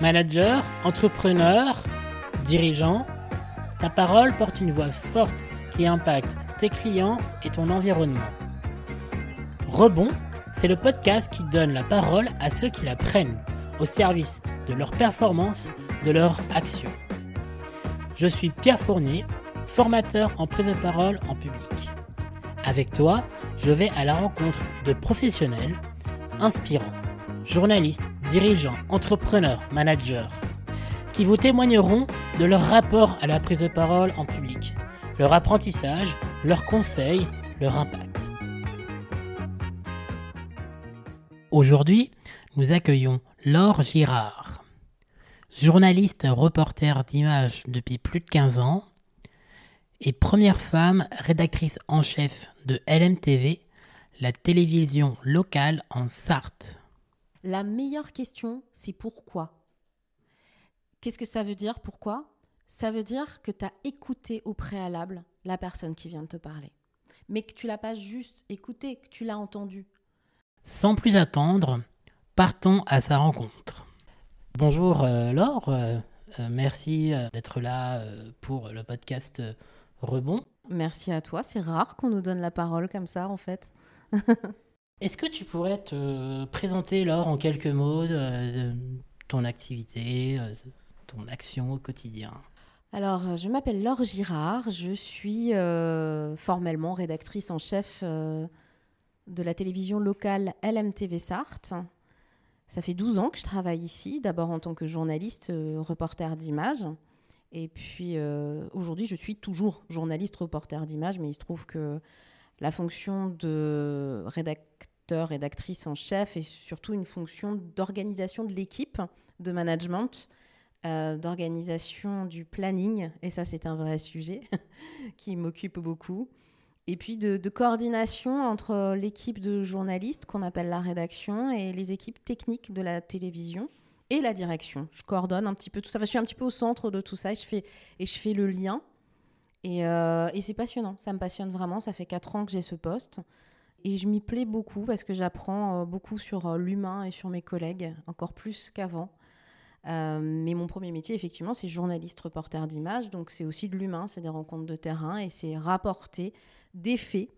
Manager, entrepreneur, dirigeant, ta parole porte une voix forte qui impacte tes clients et ton environnement. Rebond, c'est le podcast qui donne la parole à ceux qui la prennent, au service de leur performance, de leur action. Je suis Pierre Fournier, formateur en prise de parole en public. Avec toi, je vais à la rencontre de professionnels inspirants, journalistes, dirigeants, entrepreneurs, managers, qui vous témoigneront de leur rapport à la prise de parole en public, leur apprentissage, leurs conseils, leur impact. Aujourd'hui, nous accueillons Laure Girard. Journaliste reporter d'images depuis plus de 15 ans et première femme rédactrice en chef de LMTV, la télévision locale en Sarthe. La meilleure question, c'est pourquoi Qu'est-ce que ça veut dire Pourquoi? Ça veut dire que tu as écouté au préalable la personne qui vient de te parler. Mais que tu l'as pas juste écouté, que tu l'as entendu. Sans plus attendre, partons à sa rencontre. Bonjour euh, Laure, euh, euh, merci d'être là pour le podcast Rebond. Merci à toi, c'est rare qu'on nous donne la parole comme ça en fait. Est-ce que tu pourrais te présenter Laure en quelques mots de ton activité, ton action au quotidien? Alors, euh, je m'appelle Laure Girard, je suis euh, formellement rédactrice en chef euh, de la télévision locale LMTV Sarthe. Ça fait 12 ans que je travaille ici, d'abord en tant que journaliste, reporter d'images. Et puis aujourd'hui, je suis toujours journaliste, reporter d'images, mais il se trouve que la fonction de rédacteur, rédactrice en chef est surtout une fonction d'organisation de l'équipe, de management euh, d'organisation du planning, et ça c'est un vrai sujet qui m'occupe beaucoup, et puis de, coordination entre l'équipe de journalistes qu'on appelle la rédaction et les équipes techniques de la télévision et la direction. Je coordonne un petit peu tout ça, je suis un petit peu au centre de tout ça et je fais, et je fais le lien. Et, euh, et c'est passionnant, ça me passionne vraiment, ça fait 4 ans que j'ai ce poste. Et je m'y plais beaucoup parce que j'apprends euh, beaucoup sur l'humain et sur mes collègues, encore plus qu'avant. Euh, mais mon premier métier, effectivement, c'est journaliste reporter d'image. Donc, c'est aussi de l'humain, c'est des rencontres de terrain et c'est rapporter des faits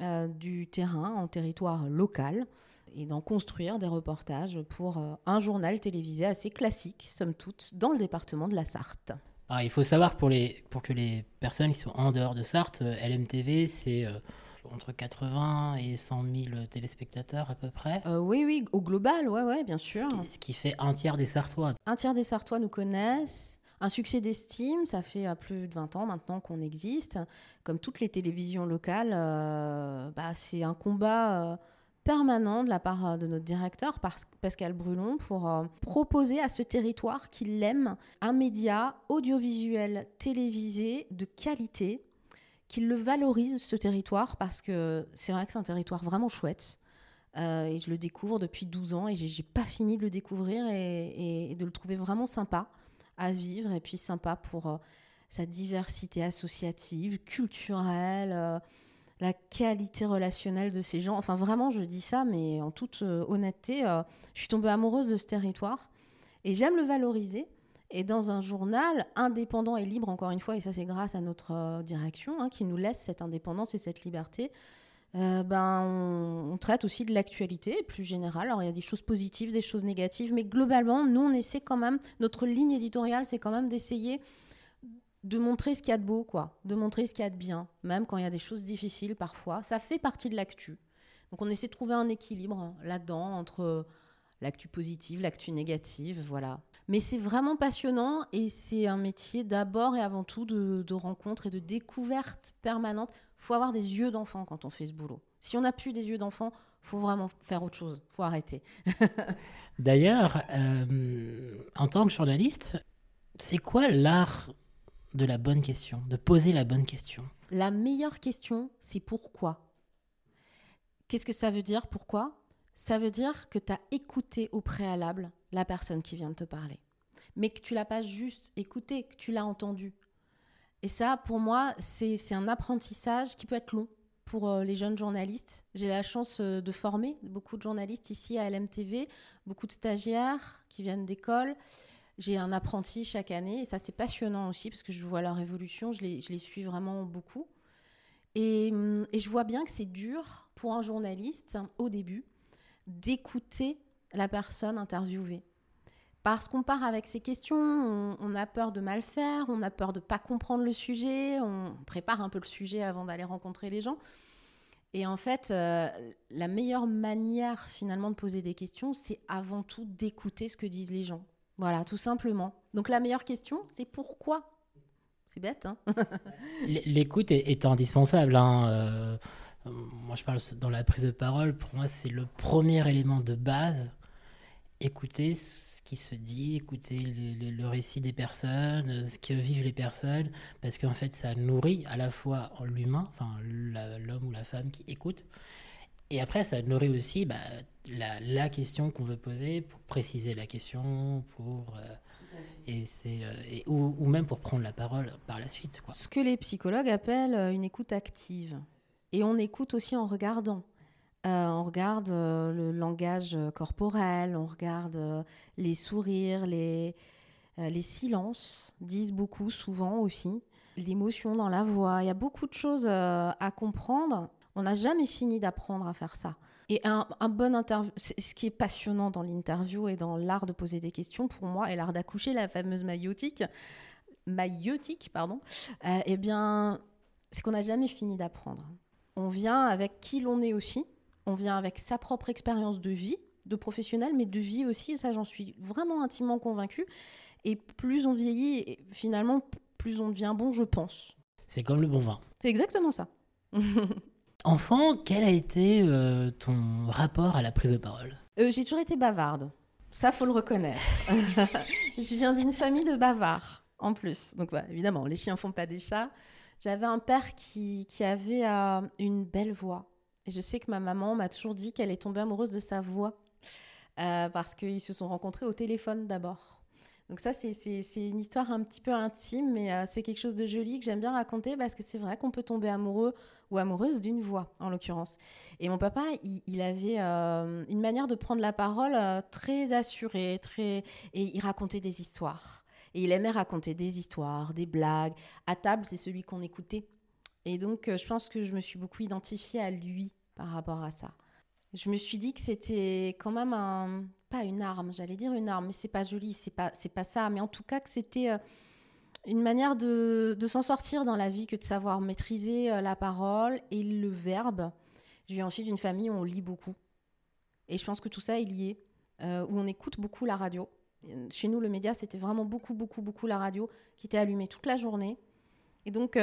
euh, du terrain en territoire local et d'en construire des reportages pour euh, un journal télévisé assez classique, somme toute, dans le département de la Sarthe. Alors, il faut savoir pour, les, pour que les personnes qui sont en dehors de Sarthe, LMTV, c'est entre 80 et 100 000 téléspectateurs à peu près. Euh, oui, oui, au global, ouais, ouais, bien sûr. Ce qui, fait un tiers des Sartois. Un tiers des Sartois nous connaissent. Un succès d'estime, ça fait euh, plus de 20 ans maintenant qu'on existe. Comme toutes les télévisions locales, euh, bah, c'est un combat permanent de la part de notre directeur, Pascal Brulon, pour proposer à ce territoire qu'il aime un média audiovisuel télévisé de qualité qu'il le valorise, ce territoire, parce que c'est vrai que c'est un territoire vraiment chouette. Euh, et je le découvre depuis 12 ans et j'ai pas fini de le découvrir et, de le trouver vraiment sympa à vivre et puis sympa pour euh, sa diversité associative, culturelle, euh, la qualité relationnelle de ces gens. Enfin, vraiment, je dis ça, mais en toute honnêteté, je suis tombée amoureuse de ce territoire et j'aime le valoriser. Et dans un journal indépendant et libre, encore une fois, et ça c'est grâce à notre euh, direction hein, qui nous laisse cette indépendance et cette liberté, euh, ben, on, traite aussi de l'actualité plus générale. Alors il y a des choses positives, des choses négatives, mais globalement, nous on essaie quand même, notre ligne éditoriale, c'est quand même d'essayer de montrer ce qu'il y a de beau, quoi, de montrer ce qu'il y a de bien, même quand il y a des choses difficiles parfois. Ça fait partie de l'actu. Donc on essaie de trouver un équilibre hein, là-dedans entre l'actu positive, l'actu négative, voilà. Mais c'est vraiment passionnant et c'est un métier d'abord et avant tout de, de rencontre et de découverte permanente. Il faut avoir des yeux d'enfant quand on fait ce boulot. Si on n'a plus des yeux d'enfant, faut vraiment faire autre chose. faut arrêter. D'ailleurs, euh, en tant que journaliste, c'est quoi l'art de la bonne question, de poser la bonne question La meilleure question, c'est pourquoi? Qu'est-ce que ça veut dire Pourquoi? Ça veut dire que tu as écouté au préalable la personne qui vient de te parler. Mais que tu l'as pas juste écouté, que tu l'as entendu. Et ça, pour moi, c'est un apprentissage qui peut être long. pour euh, les jeunes journalistes. J'ai la chance euh, de former beaucoup de journalistes ici à LMTV, beaucoup de stagiaires qui viennent d'école. J'ai un apprenti chaque année et ça c'est passionnant aussi parce que je vois leur évolution, je les, suis vraiment beaucoup. Et, hum, et je vois bien que c'est dur pour un journaliste au début d'écouter la personne interviewée. Parce qu'on part avec ces questions, on, a peur de mal faire, on a peur de pas comprendre le sujet, on prépare un peu le sujet avant d'aller rencontrer les gens. Et en fait, euh, la meilleure manière finalement de poser des questions, c'est avant tout d'écouter ce que disent les gens. Voilà, tout simplement. Donc la meilleure question, c'est pourquoi? C'est bête, hein? L'écoute est, indispensable. hein, euh, moi, je parle dans la prise de parole. Pour moi, c'est le premier élément de base. Écouter ce qui se dit, écouter le, le- récit des personnes, euh, ce que vivent les personnes, parce qu'en fait, ça nourrit à la fois l'humain, enfin l'homme ou la femme qui écoute, et après, ça nourrit aussi bah, la, la question qu'on veut poser pour préciser la question, pour euh, et c'est euh, et- ou, ou même pour prendre la parole par la suite, quoi. Ce que les psychologues appellent euh, une écoute active. Et on écoute aussi en regardant. Euh, on regarde euh, le langage corporel, on regarde euh, les sourires, les, euh, les silences disent beaucoup souvent aussi, l'émotion dans la voix. Il y a beaucoup de choses euh, à comprendre. On n'a jamais fini d'apprendre à faire ça. Et un, un bon interview, ce qui est passionnant dans l'interview et dans l'art de poser des questions, pour moi, et l'art d'accoucher, la fameuse maïotique, maïotique, pardon, euh, eh bien, c'est qu'on n'a jamais fini d'apprendre. On vient avec qui l'on est aussi, on vient avec sa propre expérience de vie, de professionnel, mais de vie aussi, et ça j'en suis vraiment intimement convaincue. Et plus on vieillit, et finalement, plus on devient bon, je pense. C'est comme le bon vin. C'est exactement ça. Enfant, quel a été euh, ton rapport à la prise de parole? Euh, j'ai toujours été bavarde. Ça, faut le reconnaître. je viens d'une famille de bavards, en plus. Donc, voilà, évidemment, les chiens font pas des chats. J'avais un père qui, avait euh, une belle voix. Et je sais que ma maman m'a toujours dit qu'elle est tombée amoureuse de sa voix. Parce qu'ils se sont rencontrés au téléphone d'abord. Donc ça, c'est- une histoire un petit peu intime, mais c'est quelque chose de joli que j'aime bien raconter parce que c'est vrai qu'on peut tomber amoureux ou amoureuse d'une voix, en l'occurrence. Et mon papa, il, avait euh, une manière de prendre la parole euh, très assurée, très... et il racontait des histoires. Et il aimait raconter des histoires, des blagues. À table, c'est celui qu'on écoutait. Et donc, euh, je pense que je me suis beaucoup identifiée à lui par rapport à ça. Je me suis dit que c'était quand même un... pas une arme, j'allais dire une arme, mais c'est pas joli, c'est pas, c'est pas ça. Mais en tout cas, que c'était une manière de, s'en sortir dans la vie que de savoir maîtriser euh, la parole et le verbe. Je viens ensuite d'une famille où on lit beaucoup. Et je pense que tout ça est lié, euh, où on écoute beaucoup la radio. Euh, Chez nous, le média, c'était vraiment beaucoup, beaucoup, beaucoup la radio qui était allumée toute la journée. Et donc,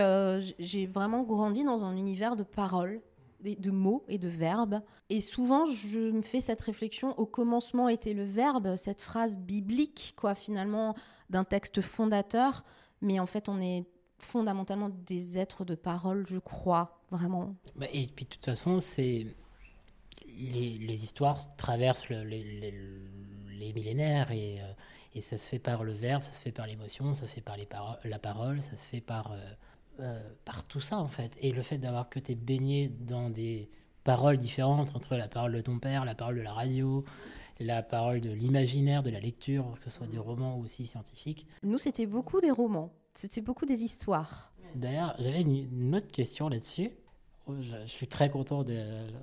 j'ai vraiment grandi dans un univers de paroles, de mots et de verbes. Et souvent, je me fais cette réflexion au commencement était le verbe, cette phrase biblique, quoi, finalement, d'un texte fondateur. Mais en fait, on est fondamentalement des êtres de parole, je crois, vraiment. Bah, Et puis de toute façon, c'est les, histoires traversent le- les, millénaires et, euh, et ça se fait par le verbe, ça se fait par l'émotion, ça se fait par la parole, ça se fait par, euh, euh, par tout ça en fait. Et le fait d'avoir que tu es baigné dans des paroles différentes entre la parole de ton père, la parole de la radio, la parole de l'imaginaire, de la lecture, que ce soit des romans ou aussi scientifiques. Nous, c'était beaucoup des romans, c'était beaucoup des histoires. D'ailleurs, j'avais une, une autre question là-dessus. Oh, Je, je suis très content de,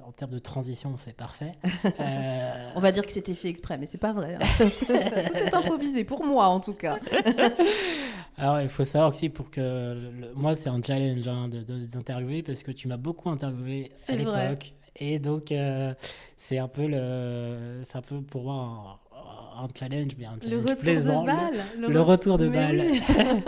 en termes de transition, c'est parfait. Euh, On va dire que c'était fait exprès, mais c'est pas vrai. hein. Tout est improvisé, pour moi en tout cas. alors, il faut savoir aussi pour que le- moi, c'est un challenge hein, d'interviewer parce que tu m'as beaucoup interviewé à l'époque, et donc euh, c'est un peu le, c'est un peu pour moi un, un challenge, mais un Le challenge retour plaisant. de Le- balle. le retour de balle. oui.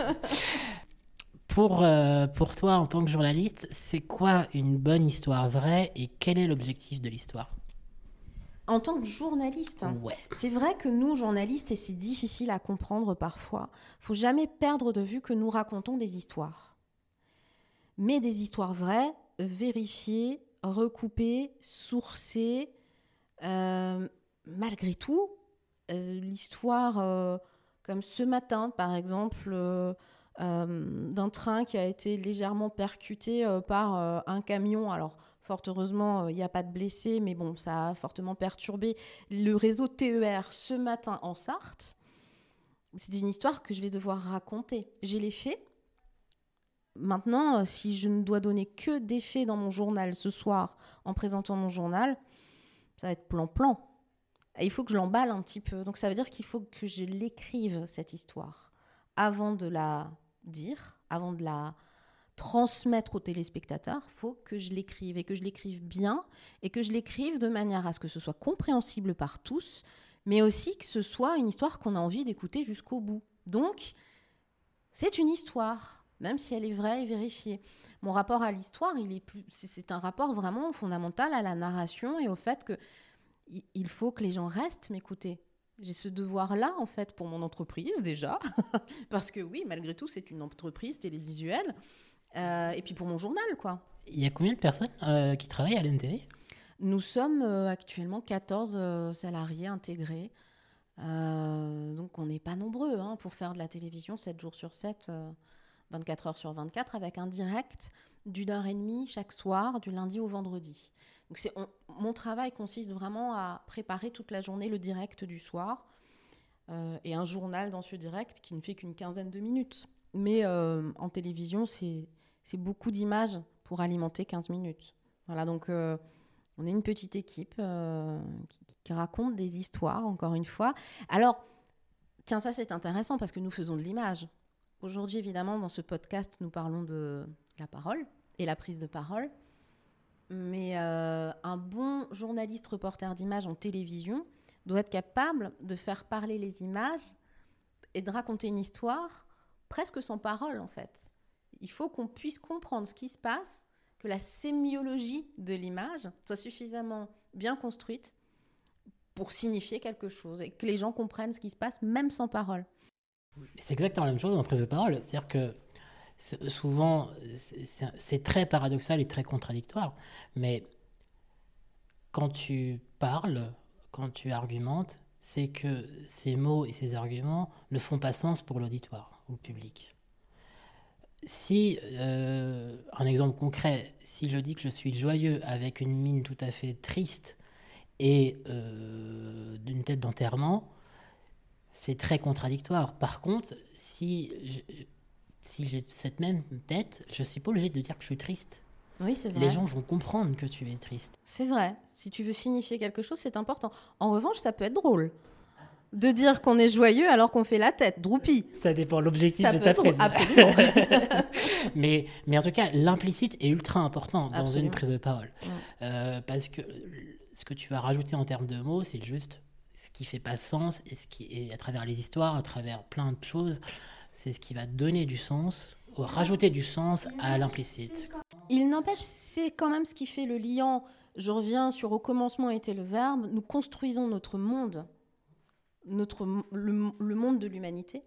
Pour, euh, pour toi, en tant que journaliste, c'est quoi une bonne histoire vraie et quel est l'objectif de l'histoire? En tant que journaliste, hein, Ouais. c'est vrai que nous, journalistes, et c'est difficile à comprendre parfois, faut jamais perdre de vue que nous racontons des histoires. Mais des histoires vraies, vérifiées, recoupées, sourcées. Euh, malgré tout, euh, l'histoire, euh, comme ce matin, par exemple, d'un train qui a été légèrement percuté par un camion. Alors, fort heureusement, il n'y a pas de blessés, mais bon, ça a fortement perturbé le réseau TER ce matin en Sarthe. C'est une histoire que je vais devoir raconter. J'ai les faits. Maintenant, si je ne dois donner que des faits dans mon journal ce soir en présentant mon journal, ça va être plan-plan. il faut que je l'emballe un petit peu. Donc ça veut dire qu'il faut que je l'écrive, cette histoire, avant de la dire, avant de la transmettre aux téléspectateurs, il faut que je l'écrive et que je l'écrive bien et que je l'écrive de manière à ce que ce soit compréhensible par tous, mais aussi que ce soit une histoire qu'on a envie d'écouter jusqu'au bout. Donc, c'est une histoire, même si elle est vraie et vérifiée. Mon rapport à l'histoire, il est plus, c'est un rapport vraiment fondamental à la narration et au fait que il faut que les gens restent m'écouter. J'ai ce devoir-là, en fait, pour mon entreprise, déjà. Parce que oui, malgré tout, c'est une entreprise télévisuelle. Euh, et puis pour mon journal, quoi. Il y a combien de personnes euh, qui travaillent à l'NTV Nous sommes euh, actuellement 14 salariés intégrés. donc on n'est pas nombreux hein, pour faire de la télévision 7 jours sur 7, 24 heures sur 24, avec un direct d'une heure et demie chaque soir, du lundi au vendredi. Donc c'est, mon travail consiste vraiment à préparer toute la journée le direct du soir et un journal dans ce direct qui ne fait qu'une quinzaine de minutes. Mais en télévision, c'est beaucoup d'images pour alimenter 15 minutes. Voilà, donc euh, on est une petite équipe euh, qui, raconte des histoires, encore une fois. Alors, tiens, ça c'est intéressant parce que nous faisons de l'image. Aujourd'hui, évidemment, dans ce podcast, nous parlons de la parole et la prise de parole. Mais euh, un bon journaliste reporter d'image en télévision doit être capable de faire parler les images et de raconter une histoire presque sans parole, en fait. Il faut qu'on puisse comprendre ce qui se passe, que la sémiologie de l'image soit suffisamment bien construite pour signifier quelque chose et que les gens comprennent ce qui se passe même sans parole. C'est exactement la même chose en prise de parole. C'est-à-dire que souvent, c'est très paradoxal et très contradictoire, mais quand tu parles, quand tu argumentes, c'est que ces mots et ces arguments ne font pas sens pour l'auditoire ou le public si, euh, un exemple concret, si je dis que je suis joyeux avec une mine tout à fait triste et euh, d'une tête d'enterrement, c'est très contradictoire. Par contre, si si j'ai cette même tête, je suis pas obligé de dire que je suis triste. Oui, c'est vrai. Les gens vont comprendre que tu es triste. C'est vrai. Si tu veux signifier quelque chose, c'est important. En revanche, ça peut être drôle de dire qu'on est joyeux alors qu'on fait la tête, droupie. Ça dépend de l'objectif de ta prise. Absolument. mais, mais en tout cas, l'implicite est ultra important dans une prise de parole. Euh, parce que ce que tu vas rajouter en termes de mots, c'est juste ce qui fait pas sens et ce qui à travers les histoires, à travers plein de choses, c'est ce qui va donner du sens, ou rajouter du sens à l'implicite. Il n'empêche, c'est quand même ce qui fait le lien. Je reviens sur au commencement était le verbe. Nous construisons notre monde notre, le, monde de l'humanité,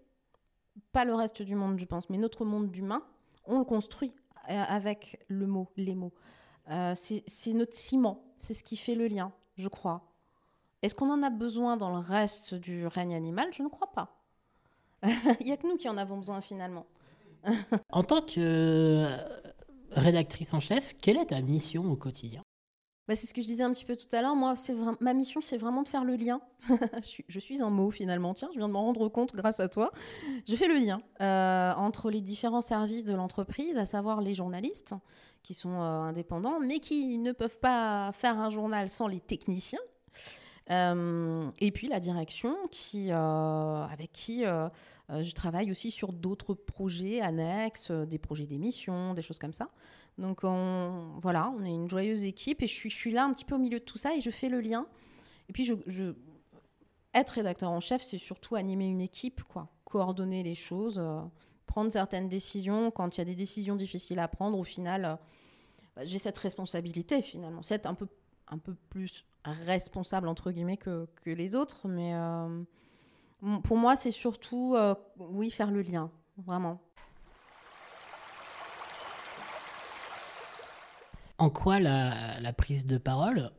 pas le reste du monde, je pense, mais notre monde d'humain, on le construit euh, avec le mot, les mots. Euh, c'est notre ciment, c'est ce qui fait le lien, je crois. Est-ce qu'on en a besoin dans le reste du règne animal? Je ne crois pas. Il n'y a que nous qui en avons besoin finalement. en tant que euh, rédactrice en chef, quelle est ta mission au quotidien? Bah, c'est ce que je disais un petit peu tout à l'heure. Moi, c'est ma mission, c'est vraiment de faire le lien. je, suis, un mot finalement. Tiens, je viens de m'en rendre compte grâce à toi. Je fais le lien euh, entre les différents services de l'entreprise, à savoir les journalistes qui sont euh, indépendants, mais qui ne peuvent pas faire un journal sans les techniciens. Euh, et puis la direction qui, avec qui je travaille aussi sur d'autres projets annexes, des projets d'émission, des choses comme ça. Donc on, voilà, on est une joyeuse équipe et je suis, là un petit peu au milieu de tout ça et je fais le lien. Et puis être rédacteur en chef, c'est surtout animer une équipe, quoi, coordonner les choses, euh, prendre certaines décisions quand il y a des décisions difficiles à prendre. Au final, euh, bah, j'ai cette responsabilité finalement, c'est un peu un peu plus responsable entre guillemets que, que les autres, mais euh, pour moi c'est surtout oui faire le lien, vraiment. En quoi la, prise de parole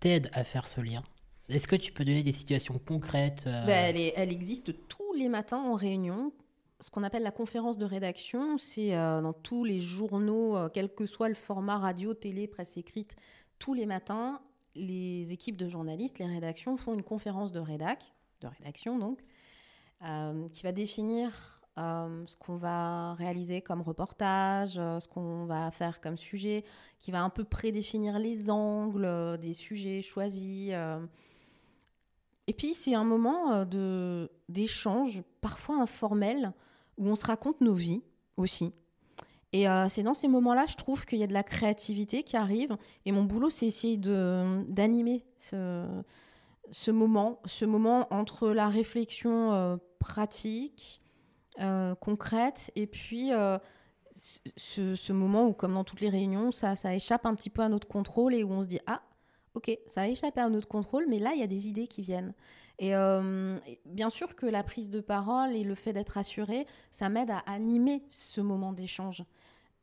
t'aide à faire ce lien? Est-ce que tu peux donner des situations concrètes euh? ben, elle, existe tous les matins en réunion. ce qu'on appelle la conférence de rédaction. C'est euh, dans tous les journaux, euh, quel que soit le format radio, télé, presse écrite, tous les matins, les équipes de journalistes, les rédactions font une conférence de rédac, de rédaction donc, euh, qui va définir ce qu'on va réaliser comme reportage, ce qu'on va faire comme sujet, qui va un peu prédéfinir les angles des sujets choisis. Et puis c'est un moment d'échange, parfois informel, où on se raconte nos vies aussi. Et euh, c'est dans ces moments-là, je trouve qu'il y a de la créativité qui arrive. Et mon boulot, c'est essayer d'animer ce, ce, moment, ce moment entre la réflexion euh, pratique, euh, concrète, et puis ce, ce, moment où, comme dans toutes les réunions, ça, ça échappe un petit peu à notre contrôle et où on se dit Ah, ok, ça a échappé à notre contrôle, mais là, il y a des idées qui viennent. Et bien sûr que la prise de parole et le fait d'être assuré, ça m'aide à animer ce moment d'échange.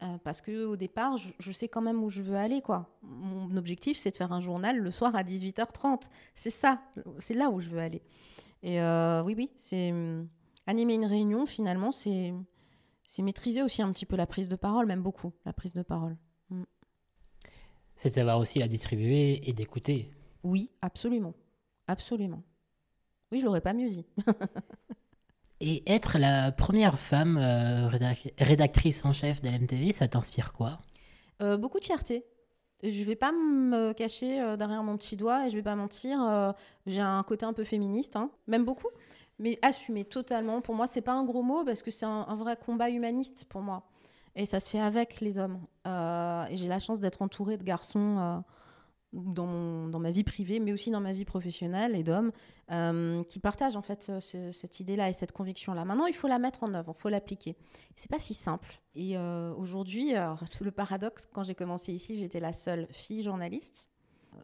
Euh, parce que au départ, je, sais quand même où je veux aller. quoi. Mon objectif, c'est de faire un journal le soir à 18h30. C'est ça, c'est là où je veux aller. Et euh, oui, oui, c'est animer une réunion, finalement, c'est maîtriser aussi un petit peu la prise de parole, même beaucoup, la prise de parole. Mm. C'est de savoir aussi la distribuer et d'écouter. Oui, absolument. Absolument. Oui, je l'aurais pas mieux dit. Et être la première femme euh, rédactrice en chef de l'MTV, ça t'inspire quoi? Euh, Beaucoup de fierté. Je vais pas me cacher euh, derrière mon petit doigt et je vais pas mentir. J'ai un côté un peu féministe, hein. même beaucoup, mais assumé totalement. Pour moi, c'est pas un gros mot parce que c'est un, vrai combat humaniste pour moi. Et ça se fait avec les hommes. et j'ai la chance d'être entourée de garçons dans, dans, ma vie privée, mais aussi dans ma vie professionnelle et d'hommes euh, qui partagent en fait cette idée-là et cette conviction-là. Maintenant, il faut la mettre en œuvre, il faut l'appliquer. C'est pas si simple. Et euh, aujourd'hui, le paradoxe, quand j'ai commencé ici, j'étais la seule fille journaliste.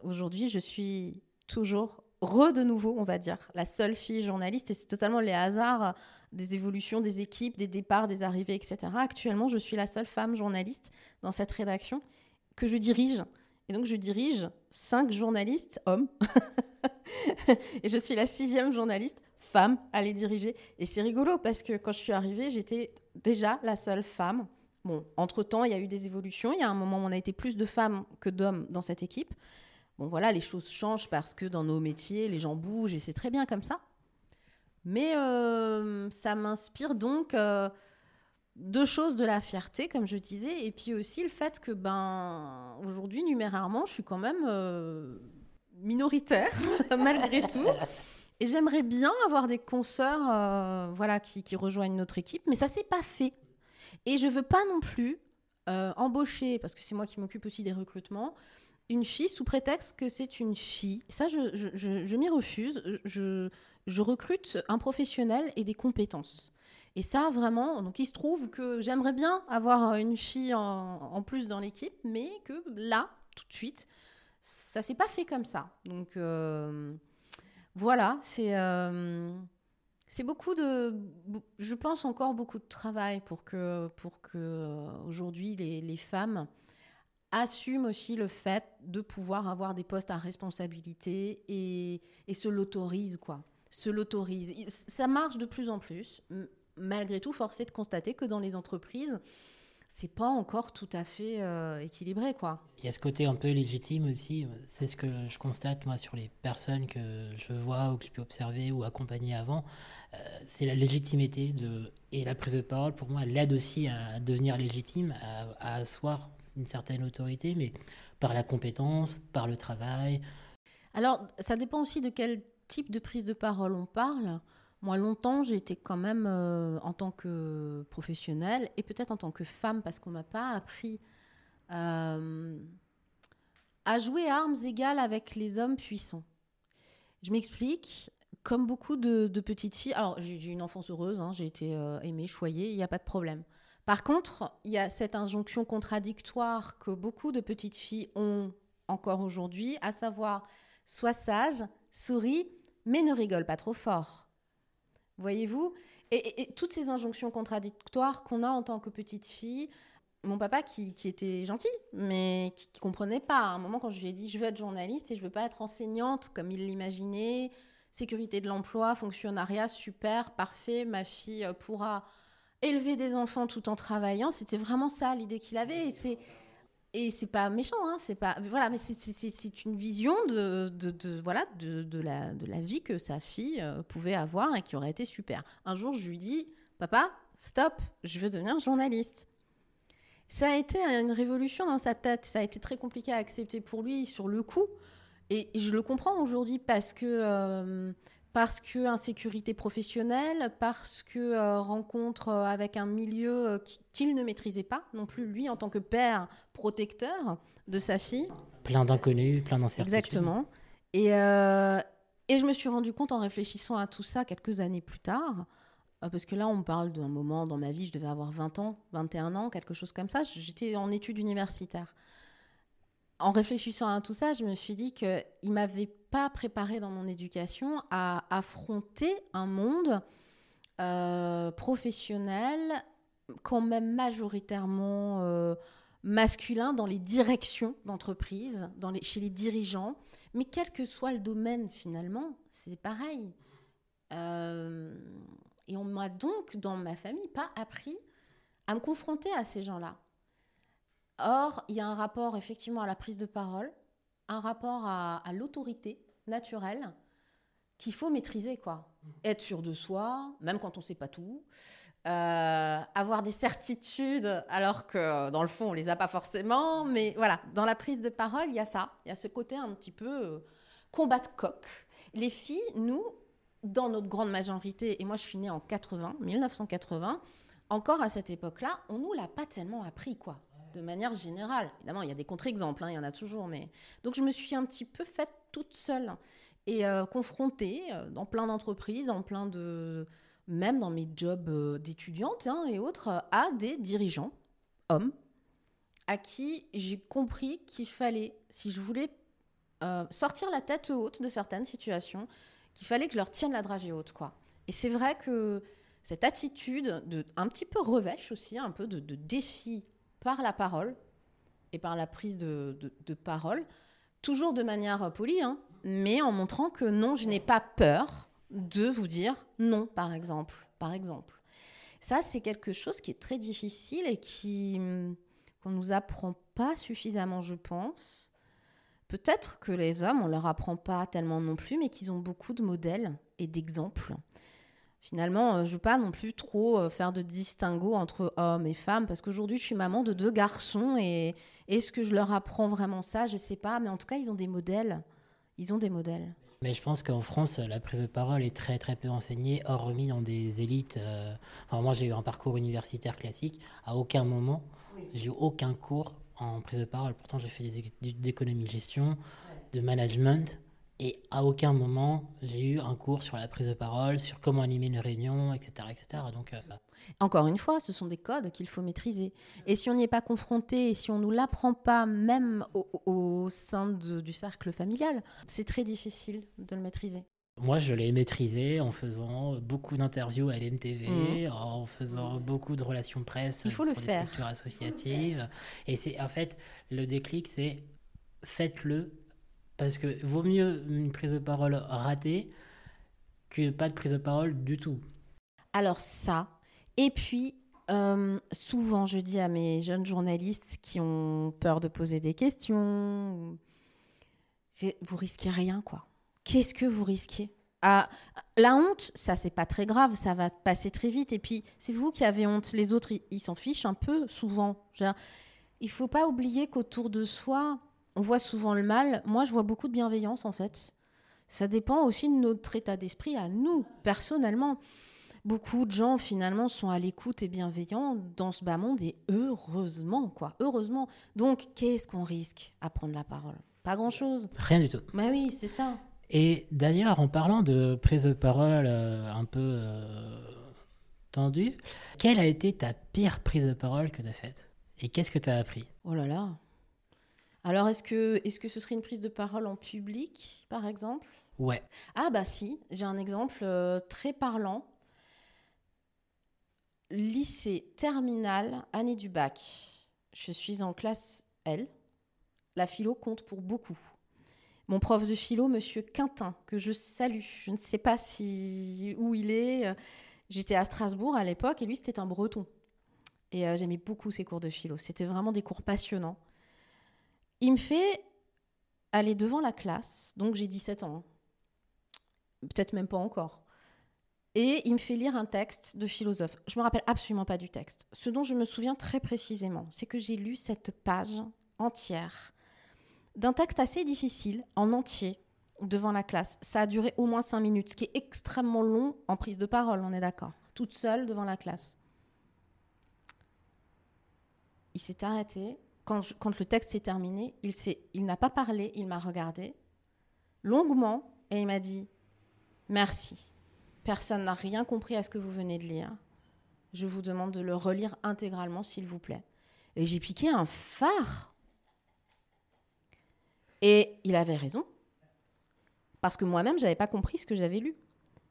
Aujourd'hui, je suis toujours re de nouveau, on va dire, la seule fille journaliste. Et c'est totalement les hasards des évolutions des équipes, des départs, des arrivées, etc. Actuellement, je suis la seule femme journaliste dans cette rédaction que je dirige. Et donc, je dirige cinq journalistes hommes. et je suis la sixième journaliste femme à les diriger. Et c'est rigolo parce que quand je suis arrivée, j'étais déjà la seule femme. Bon, entre-temps, il y a eu des évolutions. Il y a un moment où on a été plus de femmes que d'hommes dans cette équipe. Bon, voilà, les choses changent parce que dans nos métiers, les gens bougent et c'est très bien comme ça. Mais euh, ça m'inspire donc euh, deux choses de la fierté, comme je disais, et puis aussi le fait que, ben, aujourd'hui, numérairement, je suis quand même euh, minoritaire, malgré tout. Et j'aimerais bien avoir des consoeurs euh, voilà, qui, rejoignent notre équipe, mais ça s'est pas fait. Et je veux pas non plus euh, embaucher, parce que c'est moi qui m'occupe aussi des recrutements, une fille sous prétexte que c'est une fille. Ça, je, je m'y refuse. Je, je recrute un professionnel et des compétences. Et ça, vraiment, donc il se trouve que j'aimerais bien avoir une fille en, plus dans l'équipe, mais que là, tout de suite, ça s'est pas fait comme ça. Donc euh, voilà, c'est euh, c'est beaucoup de, je pense encore beaucoup de travail pour que pour que euh, aujourd'hui les, les, femmes assument aussi le fait de pouvoir avoir des postes à responsabilité et, et se l'autorisent quoi se l'autorisent. Ça marche de plus en plus, malgré tout, forcé de constater que dans les entreprises, c'est pas encore tout à fait euh, équilibré, quoi. Il y a ce côté un peu légitime aussi. C'est ce que je constate moi sur les personnes que je vois ou que je peux observer ou accompagner avant. Euh, c'est la légitimité de et la prise de parole. Pour moi, l'aide aussi à devenir légitime, à, asseoir une certaine autorité, mais par la compétence, par le travail. Alors, ça dépend aussi de quel type de prise de parole on parle. Moi, longtemps, été quand même, euh, en tant que professionnelle et peut-être en tant que femme, parce qu'on m'a pas appris euh, à jouer à armes égales avec les hommes puissants. Je m'explique. Comme beaucoup de, petites filles, alors j'ai une enfance heureuse, hein, j'ai été euh, aimée, choyée, il n'y a pas de problème. Par contre, il y a cette injonction contradictoire que beaucoup de petites filles ont encore aujourd'hui, à savoir sois sage, souris, mais ne rigole pas trop fort. Voyez-vous et, toutes ces injonctions contradictoires qu'on a en tant que petite fille, mon papa qui, était gentil, mais qui, ne comprenait pas. À un moment, quand je lui ai dit je veux être journaliste et je veux pas être enseignante comme il l'imaginait, sécurité de l'emploi, fonctionnariat, super, parfait, ma fille pourra élever des enfants tout en travaillant, c'était vraiment ça l'idée qu'il avait. Et c'est et c'est pas méchant, hein, c'est pas voilà, mais c'est une vision de, de, voilà de, de la vie que sa fille euh, pouvait avoir et qui aurait été super. Un jour, je lui dis, papa, stop, je veux devenir journaliste. Ça a été une révolution dans sa tête. Ça a été très compliqué à accepter pour lui sur le coup. Et, je le comprends aujourd'hui parce que euh, parce que insécurité professionnelle, parce que euh, rencontre euh, avec un milieu euh, qu'il ne maîtrisait pas non plus, lui en tant que père protecteur de sa fille. Plein d'inconnus, plein d'incertitudes. Exactement. Et, et je me suis rendu compte en réfléchissant à tout ça quelques années plus tard, parce que là on parle d'un moment dans ma vie, je devais avoir 20 ans, 21 ans, quelque chose comme ça, j'étais en études universitaires en réfléchissant à tout ça, je me suis dit qu'il m'avait pas préparé dans mon éducation à affronter un monde euh, professionnel quand même majoritairement euh, masculin dans les directions d'entreprise, les, chez les dirigeants. Mais quel que soit le domaine finalement, c'est pareil. Euh, et on m'a donc, dans ma famille, pas appris à me confronter à ces gens-là. Or, il y a un rapport effectivement à la prise de parole, un rapport à, l'autorité naturelle qu'il faut maîtriser, quoi. Être sûr de soi, même quand on ne sait pas tout. Euh, avoir des certitudes alors que dans le fond on les a pas forcément mais voilà dans la prise de parole il y a ça il y a ce côté un petit peu euh, combat de coq les filles nous dans notre grande majorité et moi je suis née en 80 1980 encore à cette époque là on nous l'a pas tellement appris quoi de manière générale. Évidemment, il y a des contre-exemples, hein, il y en a toujours, mais donc je me suis un petit peu faite toute seule et euh, confrontée euh, dans plein d'entreprises, dans plein de, même dans mes jobs euh, d'étudiante hein, et autres, à des dirigeants hommes à qui j'ai compris qu'il fallait, si je voulais sortir la tête haute de certaines situations, qu'il fallait que je leur tienne la dragée haute, quoi. Et c'est vrai que cette attitude de un petit peu revêche aussi, un peu de, de défi par la parole et par la prise de, parole, toujours de manière polie, hein, mais en montrant que non, je n'ai pas peur de vous dire non, par exemple. Par exemple. Ça, c'est quelque chose qui est très difficile et qui qu'on nous apprend pas suffisamment, je pense. Peut-être que les hommes, on leur apprend pas tellement non plus, mais qu'ils ont beaucoup de modèles et d'exemples finalement, euh, je ne veux pas non plus trop euh, faire de distinguo entre hommes et femmes, parce qu'aujourd'hui, je suis maman de deux garçons, et est-ce que je leur apprends vraiment ça? Je ne sais pas, mais en tout cas, ils ont des modèles. Ils ont des modèles. Mais je pense qu'en France, la prise de parole est très très peu enseignée, hormis dans des élites. Euh, enfin, moi, j'ai eu un parcours universitaire classique. À aucun moment, j'ai eu aucun cours en prise de parole. Pourtant, j'ai fait des études d'économie de gestion, de management. Et à aucun moment, j'ai eu un cours sur la prise de parole, sur comment animer une réunion, etc. etc. Donc, euh, bah. Encore une fois, ce sont des codes qu'il faut maîtriser. Et si on n'y est pas confronté, et si on ne nous l'apprend pas même au, sein du cercle familial, c'est très difficile de le maîtriser. Moi, je l'ai maîtrisé en faisant beaucoup d'interviews à LMTV, mmh. en faisant beaucoup de relations presse Il faut le faire. des structures associatives. Et c'est en fait, le déclic, c'est faites-le parce que vaut mieux une prise de parole ratée que pas de prise de parole du tout. Alors ça, et puis euh, souvent je dis à mes jeunes journalistes qui ont peur de poser des questions, vous risquez rien quoi. Qu'est-ce que vous risquez? Ah, la honte, ça c'est pas très grave, ça va passer très vite. Et puis c'est vous qui avez honte, les autres ils s'en fichent un peu souvent. Il faut pas oublier qu'autour de soi, on voit souvent le mal. Moi, je vois beaucoup de bienveillance, en fait. Ça dépend aussi de notre état d'esprit à nous, personnellement. Beaucoup de gens, finalement, sont à l'écoute et bienveillants dans ce bas monde, et heureusement, quoi. Heureusement. Donc, qu'est-ce qu'on risque à prendre la parole? Pas grand-chose. Rien du tout. Mais oui, c'est ça. Et d'ailleurs, en parlant de prise de parole euh, un peu euh, tendue, quelle a été ta pire prise de parole que tu as faite? Et qu'est-ce que tu as appris? Oh là là alors, est-ce que, est que ce serait une prise de parole en public, par exemple? Ouais. Ah bah si, j'ai un exemple euh, très parlant. Lycée terminal, année du bac. Je suis en classe L. La philo compte pour beaucoup. Mon prof de philo, monsieur Quintin, que je salue, je ne sais pas si où il est. J'étais à Strasbourg à l'époque et lui, c'était un breton. Et euh, j'aimais beaucoup ses cours de philo. C'était vraiment des cours passionnants. Il me fait aller devant la classe, donc j'ai 17 ans, hein. peut-être même pas encore. Et il me fait lire un texte de philosophe. Je me rappelle absolument pas du texte. Ce dont je me souviens très précisément, c'est que j'ai lu cette page entière d'un texte assez difficile, en entier, devant la classe. Ça a duré au moins cinq minutes, ce qui est extrêmement long en prise de parole, on est d'accord. Toute seule devant la classe. Il s'est arrêté. Quand, le texte s'est terminé, il, il n'a pas parlé, il m'a regardé longuement et il m'a dit Merci. Personne n'a rien compris à ce que vous venez de lire. Je vous demande de le relire intégralement, s'il vous plaît. Et j'ai piqué un phare. Et il avait raison. Parce que moi-même, je n'avais pas compris ce que j'avais lu.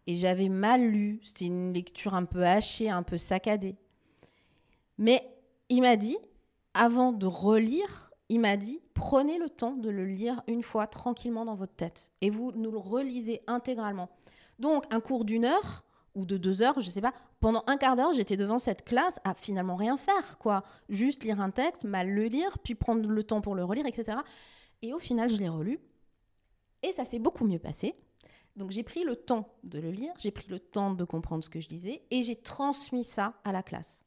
Et j'avais mal lu. C'était une lecture un peu hachée, un peu saccadée. Mais il m'a dit, avant de relire, il m'a dit, prenez le temps de le lire une fois tranquillement dans votre tête. Et vous nous le relisez intégralement. Donc, un cours d'une heure ou de deux heures, je ne sais pas, pendant un quart d'heure, j'étais devant cette classe à finalement rien faire, quoi. Juste lire un texte, mal le lire, puis prendre le temps pour le relire, etc. Et au final, je l'ai relu. Et ça s'est beaucoup mieux passé. Donc j'ai pris le temps de le lire, j'ai pris le temps de comprendre ce que je disais, et j'ai transmis ça à la classe.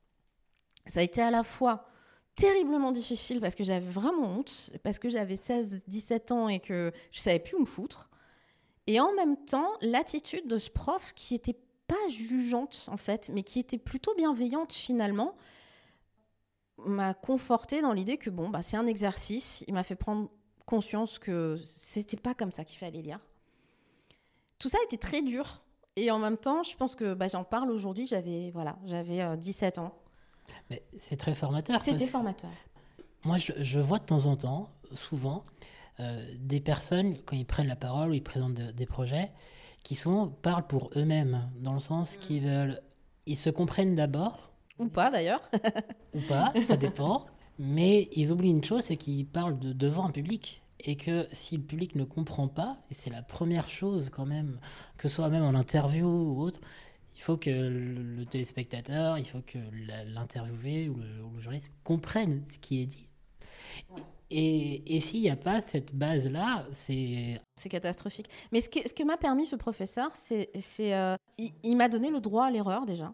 Ça a été à la fois terriblement difficile parce que j'avais vraiment honte, parce que j'avais 16-17 ans et que je savais plus où me foutre. Et en même temps, l'attitude de ce prof qui était pas jugeante en fait, mais qui était plutôt bienveillante finalement, m'a conforté dans l'idée que bon, bah, c'est un exercice. Il m'a fait prendre conscience que c'était pas comme ça qu'il fallait lire. Tout ça était très dur. Et en même temps, je pense que bah, j'en parle aujourd'hui. J'avais voilà, j'avais 17 euh, ans. Mais c'est très formateur. C'était formateur. Moi, je, je, vois de temps en temps, souvent, euh, des personnes, quand ils prennent la parole ou ils présentent des projets, qui sont, parlent pour eux-mêmes, dans le sens qu'ils mm. veulent. Ils se comprennent d'abord. Ou pas d'ailleurs. ou pas, ça dépend. Mais ils oublient une chose, c'est qu'ils parlent de, devant un public. Et que si le public ne comprend pas, et c'est la première chose quand même, que ce soit même en interview ou autre, il faut que le, téléspectateur, il faut que l'interviewé ou, ou le, journaliste comprenne ce qui est dit. Et, et s'il n'y a pas cette base-là, c'est... C'est catastrophique. Mais ce que, ce que m'a permis ce professeur, c'est... Euh, il, m'a donné le droit à l'erreur déjà.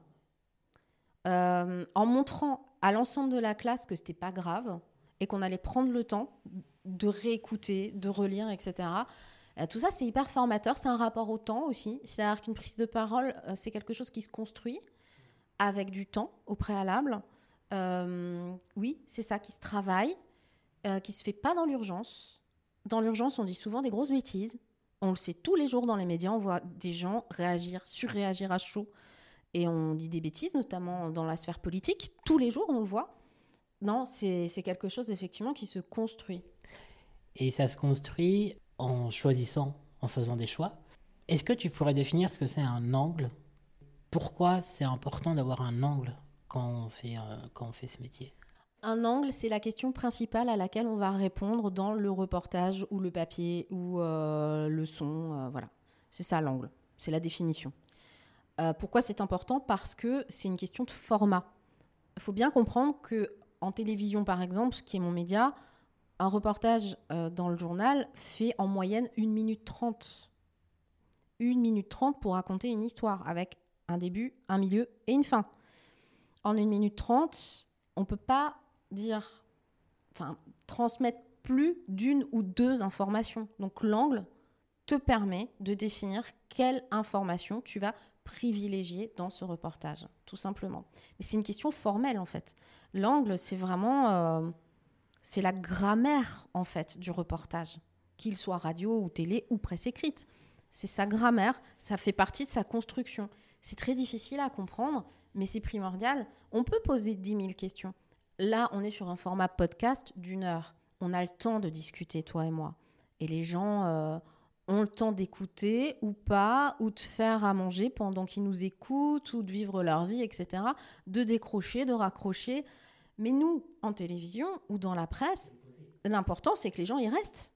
Euh, en montrant à l'ensemble de la classe que c'était pas grave et qu'on allait prendre le temps de réécouter, de relire, etc. Euh, tout ça, c'est hyper formateur. C'est un rapport au temps aussi. C'est-à-dire qu'une prise de parole, c'est quelque chose qui se construit avec du temps au préalable. oui, c'est ça qui se travaille. Euh, qui se fait pas dans l'urgence. Dans l'urgence, on dit souvent des grosses bêtises. On le sait tous les jours dans les médias, on voit des gens réagir, surréagir à chaud. Et on dit des bêtises, notamment dans la sphère politique. Tous les jours, on le voit. Non, c'est quelque chose effectivement qui se construit. Et ça se construit en choisissant, en faisant des choix. Est-ce que tu pourrais définir ce que c'est un angle? Pourquoi c'est important d'avoir un angle quand on fait, euh, quand on fait ce métier? Un angle, c'est la question principale à laquelle on va répondre dans le reportage ou le papier ou euh, le son. Euh, voilà, c'est ça l'angle, c'est la définition. Pourquoi c'est important? Parce que c'est une question de format. Il faut bien comprendre que en télévision, par exemple, ce qui est mon média, un reportage dans le journal fait en moyenne 1 minute 30. 1 minute 30 pour raconter une histoire avec un début, un milieu et une fin. En 1 minute 30, on ne peut pas dire, enfin, transmettre plus d'une ou deux informations. Donc l'angle te permet de définir quelle information tu vas privilégier dans ce reportage, tout simplement. Mais c'est une question formelle en fait. L'angle, c'est vraiment, euh, c'est la grammaire en fait du reportage, qu'il soit radio ou télé ou presse écrite. C'est sa grammaire, ça fait partie de sa construction. C'est très difficile à comprendre, mais c'est primordial. On peut poser 10 000 questions. Là, on est sur un format podcast d'une heure. On a le temps de discuter, toi et moi. Et les gens euh, ont le temps d'écouter ou pas, ou de faire à manger pendant qu'ils nous écoutent, ou de vivre leur vie, etc. De décrocher, de raccrocher. Mais nous, en télévision ou dans la presse, l'important, c'est que les gens y restent.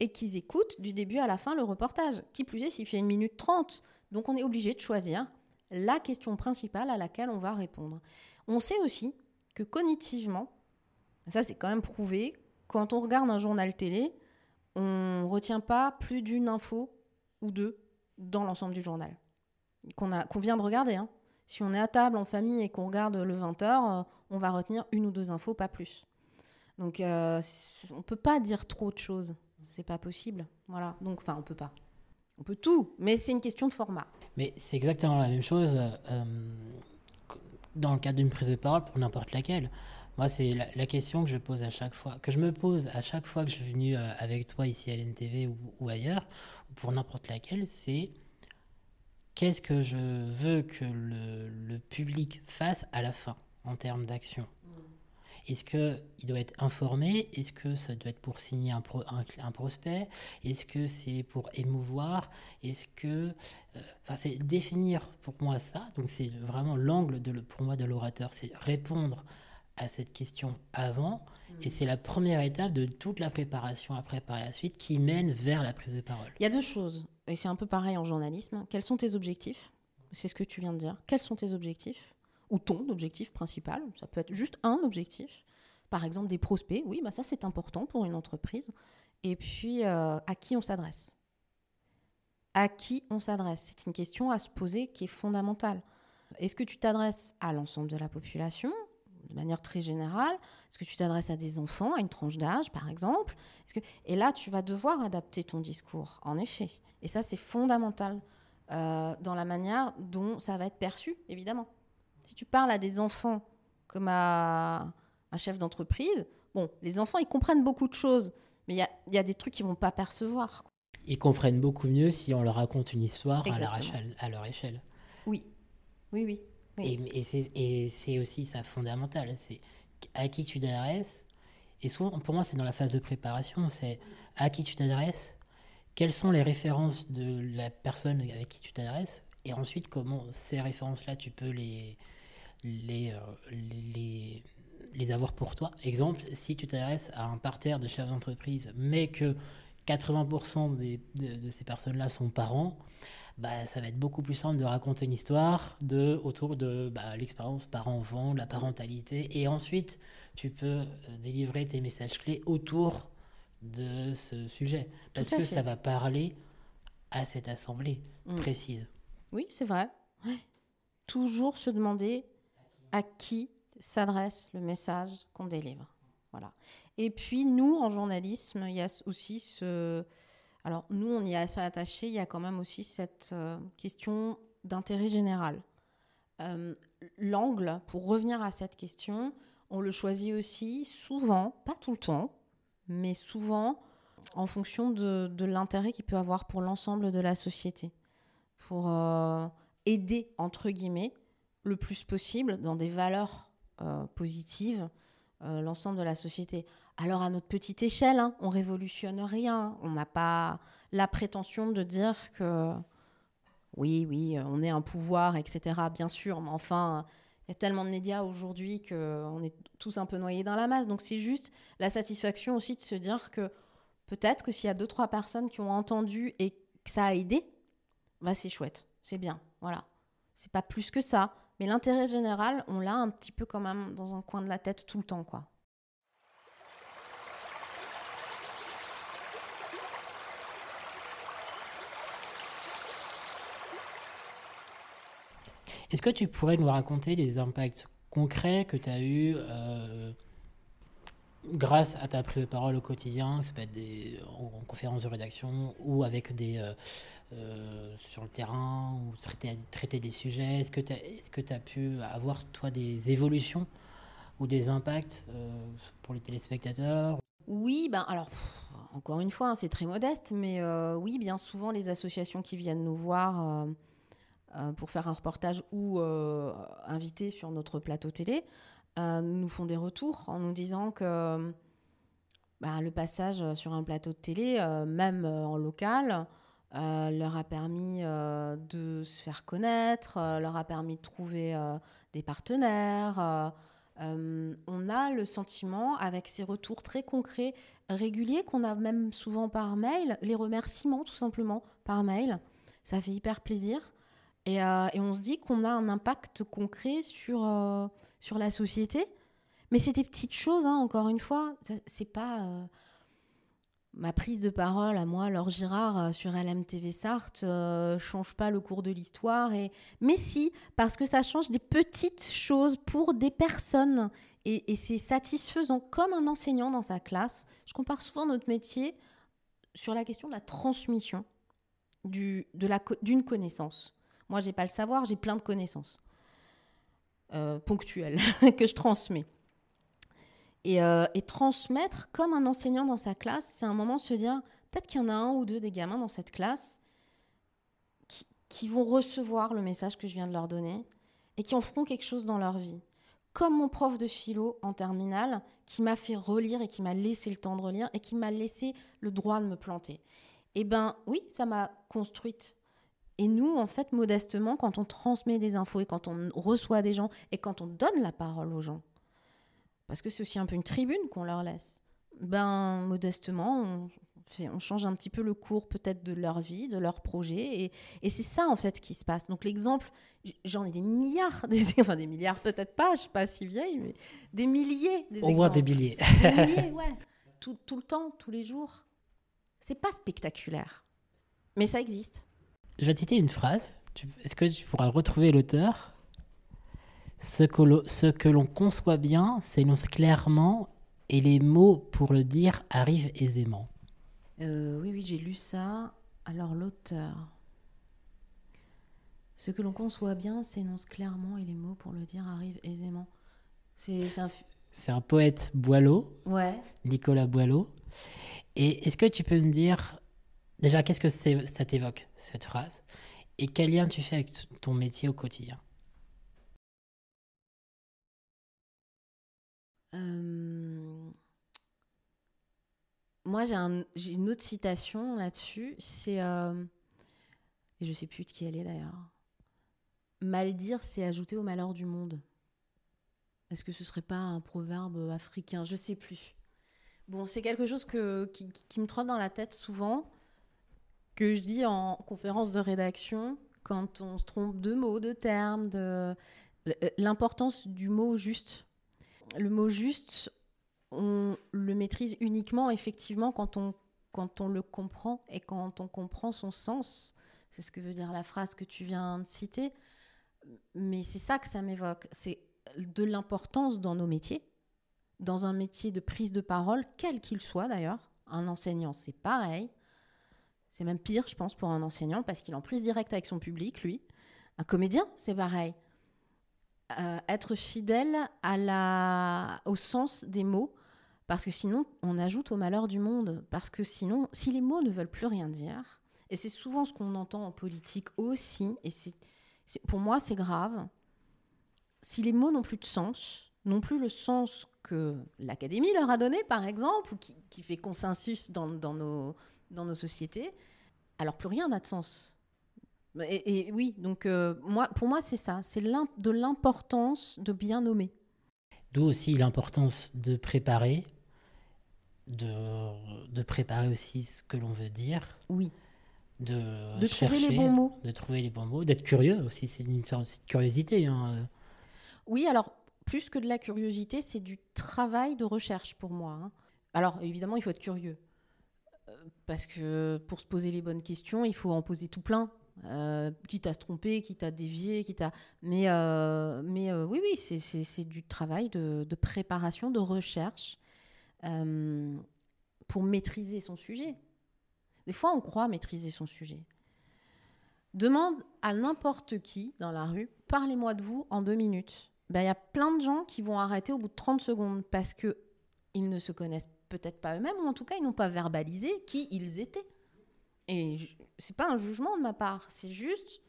Et qu'ils écoutent du début à la fin le reportage. Qui plus est, s'il fait une minute trente. Donc on est obligé de choisir la question principale à laquelle on va répondre. On sait aussi que cognitivement, ça c'est quand même prouvé, quand on regarde un journal télé, on ne retient pas plus d'une info ou deux dans l'ensemble du journal qu'on vient de regarder. Hein. Si on est à table en famille et qu'on regarde le 20h, euh, on va retenir une ou deux infos, pas plus. Donc euh, on peut pas dire trop de choses. C'est pas possible. Voilà. Donc enfin on peut pas. On peut tout, mais c'est une question de format. Mais c'est exactement la même chose euh, dans le cadre d'une prise de parole pour n'importe laquelle. Moi, c'est la, question que je pose à chaque fois, que je me pose à chaque fois que je suis venu euh, avec toi ici à l'NTV ou, ailleurs, ou pour n'importe laquelle, c'est qu'est-ce que je veux que le, public fasse à la fin? En termes d'action. Est-ce qu'il doit être informé? Est-ce que ça doit être pour signer un, un, prospect? Est-ce que c'est pour émouvoir? Est-ce que... Euh, enfin, c'est définir pour moi ça. Donc c'est vraiment l'angle de, pour moi de l'orateur. C'est répondre à cette question avant. Et mm. c'est la première étape de toute la préparation après par la suite qui mène vers la prise de parole. Il y a deux choses, et c'est un peu pareil en journalisme. Quels sont tes objectifs? C'est ce que tu viens de dire. Quels sont tes objectifs? Ou ton objectif principal. Ça peut être juste un objectif. Par exemple, des prospects. Oui, bah ça c'est important pour une entreprise. Et puis, euh, à qui on s'adresse? À qui on s'adresse? C'est une question à se poser qui est fondamentale. Est-ce que tu t'adresses à l'ensemble de la population de manière très générale? Est-ce que tu t'adresses à des enfants, à une tranche d'âge, par exemple? Que... Et là, tu vas devoir adapter ton discours, en effet. Et ça, c'est fondamental euh, dans la manière dont ça va être perçu, évidemment. Si tu parles à des enfants comme à un chef d'entreprise, bon, les enfants, ils comprennent beaucoup de choses, mais il y a, des trucs qu'ils vont pas percevoir. Ils comprennent beaucoup mieux si on leur raconte une histoire à leur, échelle, à leur, échelle, Oui, oui, oui. Et, c'est aussi ça fondamental, c'est à qui tu t'adresses. Et souvent, pour moi, c'est dans la phase de préparation, c'est à qui tu t'adresses, quelles sont les références de la personne avec qui tu t'adresses, et ensuite comment ces références-là, tu peux les, les, euh, les, les, avoir pour toi? Exemple, si tu t'adresses à un parterre de chefs d'entreprise, mais que 80% des, de, ces personnes-là sont parents, bah, ça va être beaucoup plus simple de raconter une histoire de, autour de bah, l'expérience parent-enfant, la parentalité, et ensuite tu peux euh, délivrer tes messages clés autour de ce sujet, parce que ça va parler à cette assemblée mm. précise. Oui, c'est vrai. Toujours se demander à qui s'adresse le message qu'on délivre. Voilà. Et puis, nous, en journalisme, il y a aussi ce... Alors, nous, on y est assez attachés. Il y a quand même aussi cette euh, question d'intérêt général. Euh, l'angle, pour revenir à cette question, on le choisit aussi souvent, pas tout le temps, mais souvent en fonction de, l'intérêt qu'il peut avoir pour l'ensemble de la société. Pour euh, aider, entre guillemets, le plus possible dans des valeurs euh, positives euh, l'ensemble de la société. Alors à notre petite échelle, hein, on révolutionne rien. On n'a pas la prétention de dire que oui, oui, on est un pouvoir, etc. Bien sûr, mais enfin, il y a tellement de médias aujourd'hui qu'on est tous un peu noyés dans la masse. Donc c'est juste la satisfaction aussi de se dire que peut-être que s'il y a deux, trois personnes qui ont entendu et que ça a aidé, bah c'est chouette, c'est bien, voilà. C'est pas plus que ça. Mais l'intérêt général, on l'a un petit peu quand même dans un coin de la tête tout le temps, quoi. Est-ce que tu pourrais nous raconter des impacts concrets que tu as eus euh, grâce à ta prise de parole au quotidien, que ça peut être en, conférence de rédaction ou avec des, euh, euh, sur le terrain ou traiter, des sujets? Est-ce que tu as, as, pu avoir, toi, des évolutions ou des impacts euh, pour les téléspectateurs? Oui, ben alors, encore une fois, hein, c'est très modeste, mais euh, oui, bien souvent, les associations qui viennent nous voir pour faire un reportage ou inviter sur notre plateau télé nous font des retours en nous disant que ben, le passage sur un plateau de télé, même en local, euh, leur a permis euh, de se faire connaître, euh, leur a permis de trouver des partenaires. on a le sentiment, avec ces retours très concrets, réguliers, qu'on a même souvent par mail, les remerciements tout simplement par mail, ça fait hyper plaisir. Et, on se dit qu'on a un impact concret sur, sur la société. Mais c'est des petites choses, hein, encore une fois. C'est pas ma prise de parole à moi, Laure Girard, euh, sur LMTV Sarthe, euh, change pas le cours de l'histoire. Et... Mais si, parce que ça change des petites choses pour des personnes. Et, c'est satisfaisant, comme un enseignant dans sa classe. Je compare souvent notre métier sur la question de la transmission d'une connaissance. Moi, j'ai pas le savoir, j'ai plein de connaissances euh, ponctuelles que je transmets. Et, euh, et transmettre comme un enseignant dans sa classe, c'est un moment de se dire peut-être qu'il y en a un ou deux des gamins dans cette classe qui, qui vont recevoir le message que je viens de leur donner et qui en feront quelque chose dans leur vie. Comme mon prof de philo en terminale qui m'a fait relire et qui m'a laissé le temps de relire et qui m'a laissé le droit de me planter. Eh ben oui, ça m'a construite. Et nous, en fait, modestement, quand on transmet des infos et quand on reçoit des gens et quand on donne la parole aux gens, parce que c'est aussi un peu une tribune qu'on leur laisse, ben modestement, on, fait- on change un petit peu le cours peut-être de leur vie, de leur projet. Et, et c'est ça, en fait, qui se passe. Donc l'exemple, j'en ai des milliards, des, enfin des milliards peut-être pas, je suis pas si vieille, mais des milliers. Des Au moins des billets. Des milliers, ouais. Tout, tout le temps, tous les jours. C'est pas spectaculaire, mais ça existe. Je vais te citer une phrase. Est-ce que tu pourras retrouver l'auteur? Ce que, l'on- conçoit bien s'énonce clairement et les mots pour le dire arrivent aisément. Euh, oui, oui, j'ai lu ça. Alors, l'auteur. Ce que l'on conçoit bien s'énonce clairement et les mots pour le dire arrivent aisément. C'est un. poète Boileau, Ouais. Nicolas Boileau. Et est-ce que tu peux me dire, déjà, qu'est-ce que ça t'évoque, cette phrase? Et quel lien tu fais avec ton métier au quotidien? Euh, Moi, j'ai un- j'ai une autre citation là-dessus. C'est. euh, Et je sais plus de qui elle est d'ailleurs. Mal dire, c'est ajouter au malheur du monde. Est-ce que ce serait pas un proverbe africain? Je sais plus. Bon, c'est quelque chose que, qui, me trotte dans la tête souvent, que je dis en conférence de rédaction, quand on se trompe de mots, de termes, de l'importance du mot juste. Le mot juste, on le maîtrise uniquement effectivement quand on, quand on le comprend et quand on comprend son sens. C'est ce que veut dire la phrase que tu viens de citer. Mais c'est ça que ça m'évoque. C'est de l'importance dans nos métiers, dans un métier de prise de parole, quel qu'il soit d'ailleurs. Un enseignant, c'est pareil. C'est même pire, je pense, pour un enseignant, parce qu'il est en prise directe avec son public, lui. Un comédien, c'est pareil. Euh, être fidèle au sens des mots, parce que sinon, on ajoute au malheur du monde. Parce que sinon, si les mots ne veulent plus rien dire, et c'est souvent ce qu'on entend en politique aussi, et c'est, pour moi, c'est grave, si les mots n'ont plus de sens, n'ont plus le sens que l'académie leur a donné, par exemple, ou qui, fait consensus dans nos, dans nos sociétés, alors plus rien n'a de sens. Et, et oui, donc euh, moi, pour moi, c'est ça, c'est de l'importance de bien nommer. D'où aussi l'importance de préparer, de, de préparer aussi ce que l'on veut dire, Oui, de, de chercher, trouver les bons mots. de trouver les bons mots, d'être curieux aussi, c'est une sorte de curiosité. hein. Oui, alors plus que de la curiosité, c'est du travail de recherche pour moi. hein. Alors évidemment, il faut être curieux. Euh, Parce que pour se poser les bonnes questions, il faut en poser tout plein. Euh, quitte à se tromper, quitte à dévier, à... Mais, euh, mais euh, oui, oui, c'est- du travail de, de préparation, de recherche euh, pour maîtriser son sujet. Des fois, on croit maîtriser son sujet. Demande à n'importe qui dans la rue, parlez-moi de vous en deux minutes. Ben, Il y a plein de gens qui vont arrêter au bout de 30 secondes parce que ils ne se connaissent peut-être pas eux-mêmes, ou en tout cas, ils n'ont pas verbalisé qui ils étaient. Et c'est pas un jugement de ma part, c'est juste,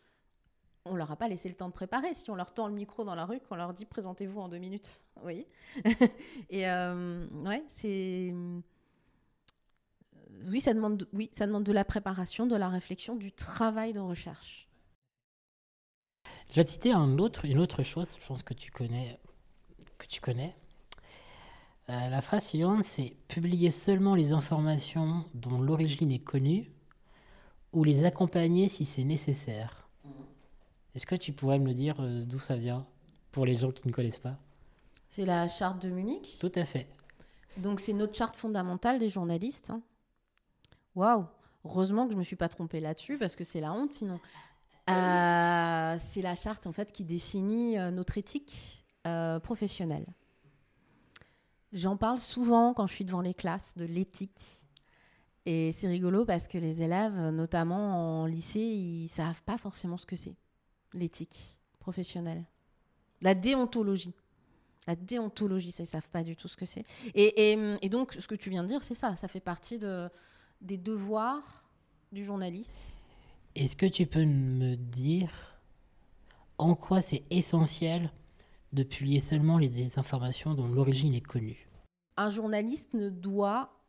on leur a pas laissé le temps de préparer. Si on leur tend le micro dans la rue, qu'on leur dit présentez-vous en deux minutes, vous voyez Et euh, ouais, c'est oui, ça demande, de- oui, ça demande de la préparation, de la réflexion, du travail de recherche. Je vais te citer une autre chose, je pense que tu connais. Que tu connais. Euh, la phrase suivante, c'est publier seulement les informations dont l'origine est connue ou les accompagner si c'est nécessaire. Est-ce que tu pourrais me dire euh, d'où ça vient pour les gens qui ne connaissent pas? C'est la charte de Munich? Tout à fait. Donc c'est notre charte fondamentale des journalistes. hein. Waouh Heureusement que je me suis pas trompée là-dessus parce que c'est la honte sinon. Euh, c'est la charte en fait qui définit euh, notre éthique euh, professionnelle. J'en parle souvent quand je suis devant les classes de l'éthique. Et c'est rigolo parce que les élèves, notamment en lycée, ils savent pas forcément ce que c'est, l'éthique professionnelle. La déontologie. La déontologie, ça, ils savent pas du tout ce que c'est. Et, et- et donc, ce que tu viens de dire, c'est ça. Ça fait partie de, des devoirs du journaliste. Est-ce que tu peux me dire en quoi c'est essentiel de publier seulement les, informations dont l'origine est connue? Un journaliste ne doit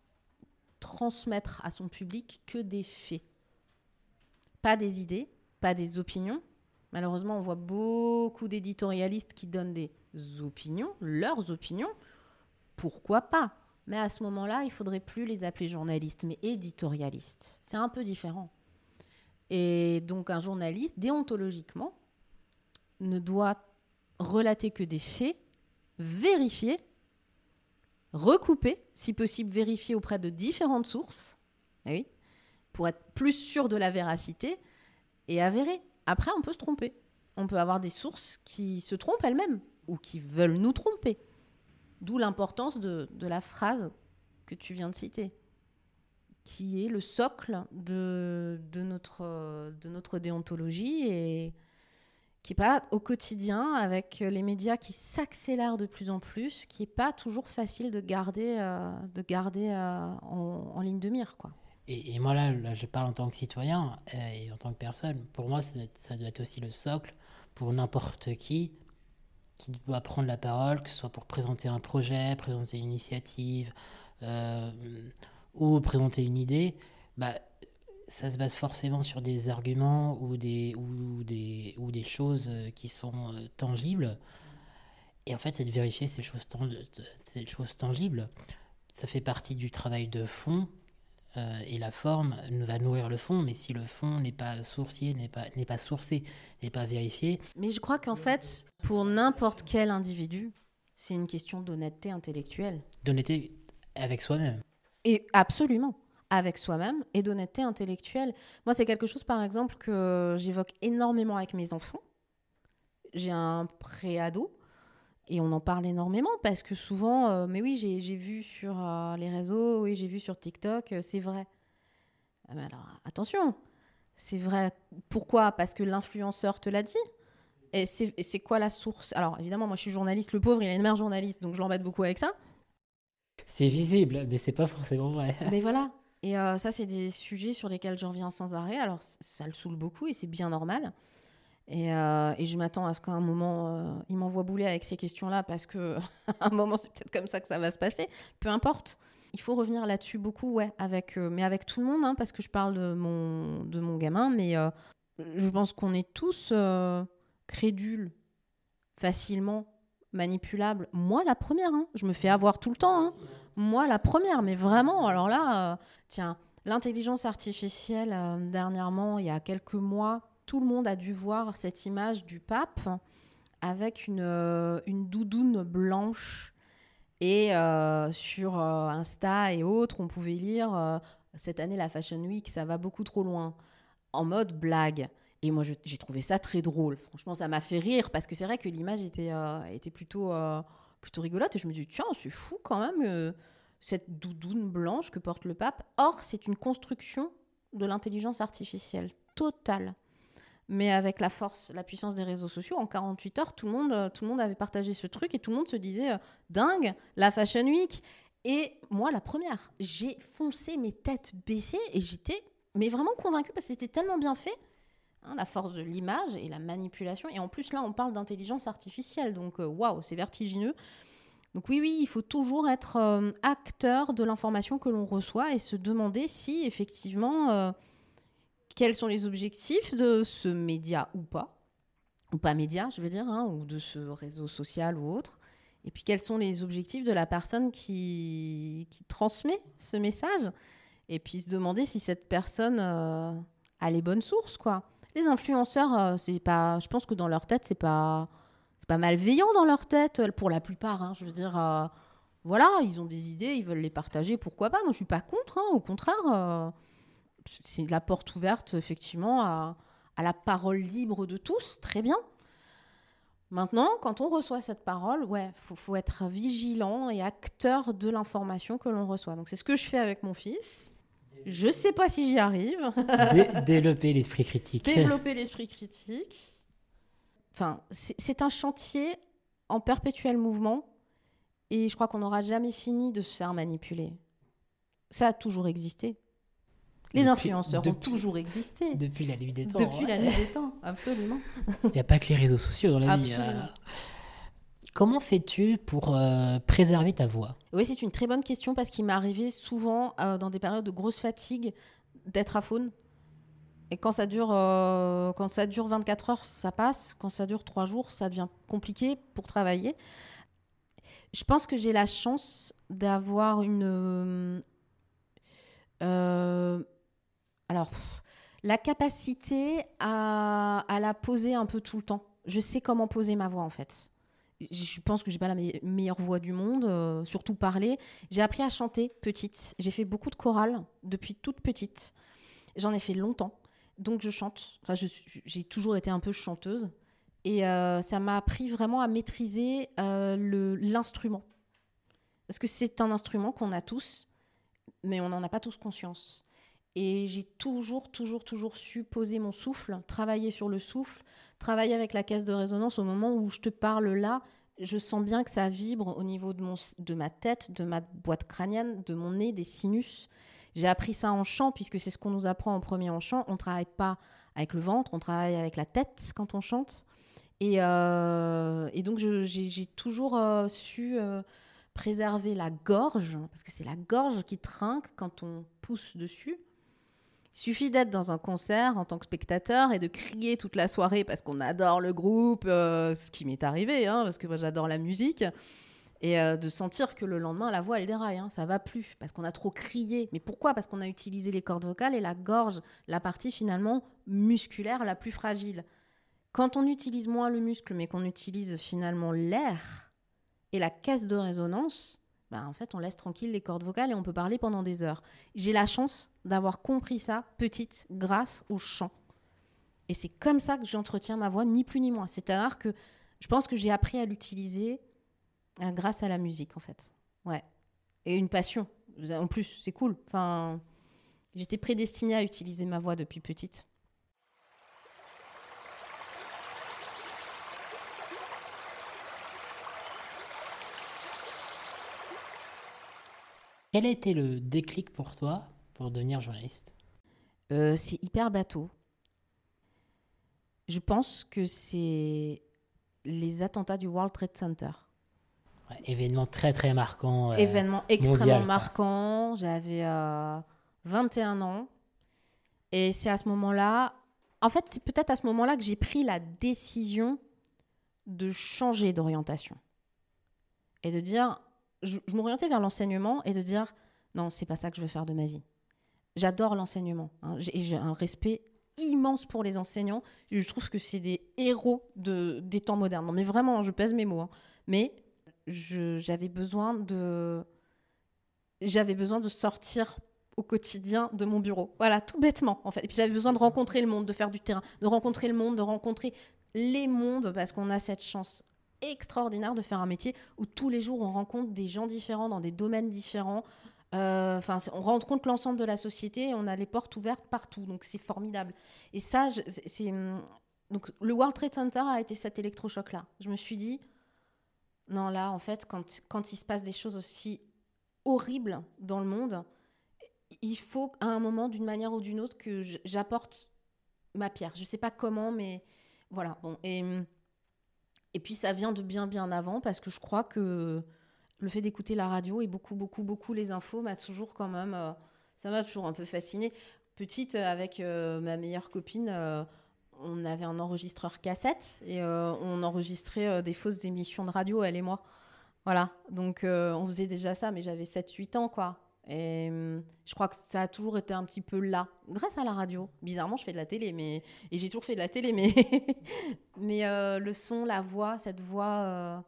transmettre à son public que des faits. Pas des idées, pas des opinions. Malheureusement, on voit beaucoup d'éditorialistes qui donnent des opinions, leurs opinions. Pourquoi pas? Mais à ce moment-là, il faudrait plus les appeler journalistes, mais éditorialistes. C'est un peu différent. Et donc, un journaliste, déontologiquement, ne doit relater que des faits vérifiés recouper, si possible vérifier auprès de différentes sources, eh oui, pour être plus sûr de la véracité et avérer. Après, on peut se tromper. On peut avoir des sources qui se trompent elles-mêmes ou qui veulent nous tromper. D'où l'importance de, la phrase que tu viens de citer, qui est le socle de, notre, de notre déontologie et qui n'est pas au quotidien avec les médias qui s'accélèrent de plus en plus, qui n'est pas toujours facile de garder, euh, de garder euh, en, ligne de mire. Quoi. Et, moi là, je parle en tant que citoyen euh, et en tant que personne. Pour moi, ça doit, être, aussi le socle pour n'importe qui qui doit prendre la parole, que ce soit pour présenter un projet, présenter une initiative euh, ou présenter une idée. Bah, ça se base forcément sur des arguments ou des, ou des, ou des choses euh, qui sont euh, tangibles. Et en fait, c'est de vérifier ces choses, tang- ces choses tangibles. Ça fait partie du travail de fond. euh, et la forme va nourrir le fond, mais si le fond n'est pas sourcier, n'est pas, n'est pas sourcé, n'est pas vérifié, Mais je crois qu'en fait, pour n'importe quel individu, c'est une question d'honnêteté intellectuelle. d'honnêteté avec soi-même. Et absolument, avec soi-même et d'honnêteté intellectuelle. Moi, c'est quelque chose, par exemple, que j'évoque énormément avec mes enfants. J'ai un préado et on en parle énormément parce que souvent, euh, mais oui, j'ai vu sur euh, les réseaux, oui, j'ai vu sur TikTok, euh, c'est vrai. Ah, mais alors, attention, c'est vrai. Pourquoi? Parce que l'influenceur te l'a dit et c'est quoi la source? Alors, évidemment, moi, je suis journaliste. Le pauvre, il est une mère journaliste, donc je l'embête beaucoup avec ça. C'est visible, mais c'est pas forcément vrai. Mais voilà. Et euh, ça, c'est des sujets sur lesquels je reviens sans arrêt. Alors, ça le saoule beaucoup et c'est bien normal. Et, euh, et je m'attends à ce qu'à un moment, euh, il m'envoie bouler avec ces questions-là parce que à un moment, c'est peut-être comme ça que ça va se passer. Peu importe. Il faut revenir là-dessus beaucoup, ouais, euh, mais avec tout le monde, hein, parce que je parle de mon, de mon gamin, mais je pense qu'on est tous crédules, facilement manipulables. Moi, la première, hein. je me fais avoir tout le temps. hein. Moi, la première, mais vraiment, alors là, euh, tiens, l'intelligence artificielle, euh, dernièrement, il y a quelques mois, tout le monde a dû voir cette image du pape avec une, euh, une doudoune blanche. Et sur Insta et autres, on pouvait lire cette année, la Fashion Week, ça va beaucoup trop loin, en mode blague. Et moi, j'ai trouvé ça très drôle. Franchement, ça m'a fait rire parce que c'est vrai que l'image était, plutôt, plutôt rigolote. Et je me dis, tiens, c'est fou quand même, euh, cette doudoune blanche que porte le pape. Or, c'est une construction de l'intelligence artificielle totale. Mais avec la force, la puissance des réseaux sociaux, en 48 heures, tout le monde, euh, tout le monde avait partagé ce truc et tout le monde se disait, euh, dingue, la Fashion Week. Et moi, la première, j'ai foncé mes têtes baissées et j'étais mais vraiment convaincue parce que c'était tellement bien fait. Hein, la force de l'image et la manipulation. Et en plus, là, on parle d'intelligence artificielle. Donc, euh, waouh, c'est vertigineux. Donc oui, oui, il faut toujours être euh, acteur de l'information que l'on reçoit et se demander si effectivement, euh, quels sont les objectifs de ce média ou pas, ou pas média, je veux dire, hein, ou de ce réseau social ou autre. Et puis quels sont les objectifs de la personne qui, transmet ce message? Et puis se demander si cette personne a les bonnes sources, quoi. Les influenceurs, euh, c'est pas, je pense que dans leur tête, c'est pas, c'est pas malveillant dans leur tête euh, pour la plupart. hein. je veux dire, euh, voilà, ils ont des idées, ils veulent les partager, pourquoi pas? Moi, je suis pas contre. hein, au contraire, c'est la porte ouverte effectivement à, à la parole libre de tous, très bien. Maintenant, quand on reçoit cette parole, ouais, faut, faut être vigilant et acteur de l'information que l'on reçoit. Donc c'est ce que je fais avec mon fils. Je sais pas si j'y arrive. Dé- développer l'esprit critique. Développer l'esprit critique. Enfin, c'est un chantier en perpétuel mouvement et je crois qu'on n'aura jamais fini de se faire manipuler. Ça a toujours existé. Les Depuis- influenceurs ont depuis- toujours existé. Depuis la nuit des temps. Depuis ouais. la nuit des temps, absolument. Il n'y a pas que les réseaux sociaux dans la vie. Absolument. Comment fais-tu pour euh, préserver ta voix? Oui, c'est une très bonne question parce qu'il m'est arrivé souvent euh, dans des périodes de grosse fatigue d'être aphone. Et quand ça dure, euh, quand ça dure 24 heures, ça passe. Quand ça dure 3 jours, ça devient compliqué pour travailler. Je pense que j'ai la chance d'avoir une. alors, la capacité à, à la poser un peu tout le temps. Je sais comment poser ma voix en fait. Je pense que j'ai pas la me- meilleure voix du monde, euh, surtout parler. J'ai appris à chanter petite. J'ai fait beaucoup de chorales depuis toute petite. J'en ai fait longtemps, donc je chante. Enfin, j'ai toujours été un peu chanteuse. Et euh, ça m'a appris vraiment à maîtriser euh, l'instrument. Parce que c'est un instrument qu'on a tous, mais on n'en a pas tous conscience. Et j'ai toujours, toujours, toujours su poser mon souffle, travailler sur le souffle, travailler avec la caisse de résonance au moment où je te parle là. Je sens bien que ça vibre au niveau de, mon, de ma tête, de ma boîte crânienne, de mon nez, des sinus. J'ai appris ça en chant, puisque c'est ce qu'on nous apprend en premier en chant. On ne travaille pas avec le ventre, on travaille avec la tête quand on chante. Et, euh, et donc, j'ai toujours euh, su euh, préserver la gorge, parce que c'est la gorge qui trinque quand on pousse dessus. Il suffit d'être dans un concert en tant que spectateur et de crier toute la soirée parce qu'on adore le groupe, euh, ce qui m'est arrivé, hein, parce que moi j'adore la musique, et euh, de sentir que le lendemain la voix elle déraille, hein, ça va plus parce qu'on a trop crié. Mais pourquoi? Parce qu'on a utilisé les cordes vocales et la gorge, la partie finalement musculaire la plus fragile. Quand on utilise moins le muscle mais qu'on utilise finalement l'air et la caisse de résonance, bah, en fait, on laisse tranquille les cordes vocales et on peut parler pendant des heures. J'ai la chance d'avoir compris ça petite grâce au chant. Et c'est comme ça que j'entretiens ma voix, ni plus ni moins. C'est-à-dire que je pense que j'ai appris à l'utiliser euh, grâce à la musique, en fait. Ouais. Et une passion. En plus, c'est cool. Enfin, j'étais prédestinée à utiliser ma voix depuis petite. Quel a été le déclic pour toi pour devenir journaliste? Euh, c'est hyper bateau. Je pense que c'est les attentats du World Trade Center. Ouais, Événement très très marquant. euh, Événement extrêmement mondial, marquant. J'avais euh, 21 ans. Et c'est à ce moment-là, en fait, c'est peut-être à ce moment-là que j'ai pris la décision de changer d'orientation. Et de dire, je, m'orientais vers l'enseignement et de dire, non, c'est pas ça que je veux faire de ma vie. J'adore l'enseignement. hein. J'ai un respect immense pour les enseignants. Je trouve que c'est des héros de, des temps modernes. Non, mais vraiment, je pèse mes mots. hein. Mais j'avais besoin de j'avais besoin de sortir au quotidien de mon bureau. Voilà, tout bêtement en fait. Et puis j'avais besoin de rencontrer le monde, de faire du terrain, de rencontrer le monde, de rencontrer les mondes parce qu'on a cette chance extraordinaire de faire un métier où tous les jours on rencontre des gens différents dans des domaines différents. Euh, Enfin, c'est- on rencontre l'ensemble de la société et on a les portes ouvertes partout. Donc c'est formidable. Et ça, c'est donc le World Trade Center a été cet électrochoc là. Je me suis dit non, là, en fait, quand, quand il se passe des choses aussi horribles dans le monde, il faut à un moment, d'une manière ou d'une autre, que j'apporte ma pierre. Je ne sais pas comment, mais voilà. Et, et puis, ça vient de bien, bien avant, parce que je crois que le fait d'écouter la radio et beaucoup, beaucoup, beaucoup les infos m'a toujours quand même... euh, ça m'a toujours un peu fascinée. Petite, euh, avec euh, ma meilleure copine... on avait un enregistreur cassette et on enregistrait des fausses émissions de radio, elle et moi. Voilà, donc on faisait déjà ça, mais j'avais 7-8 ans, quoi. Et je crois que ça a toujours été un petit peu là, grâce à la radio. Bizarrement, je fais de la télé, mais et j'ai toujours fait de la télé, mais mais euh, le son, la voix, cette voix euh,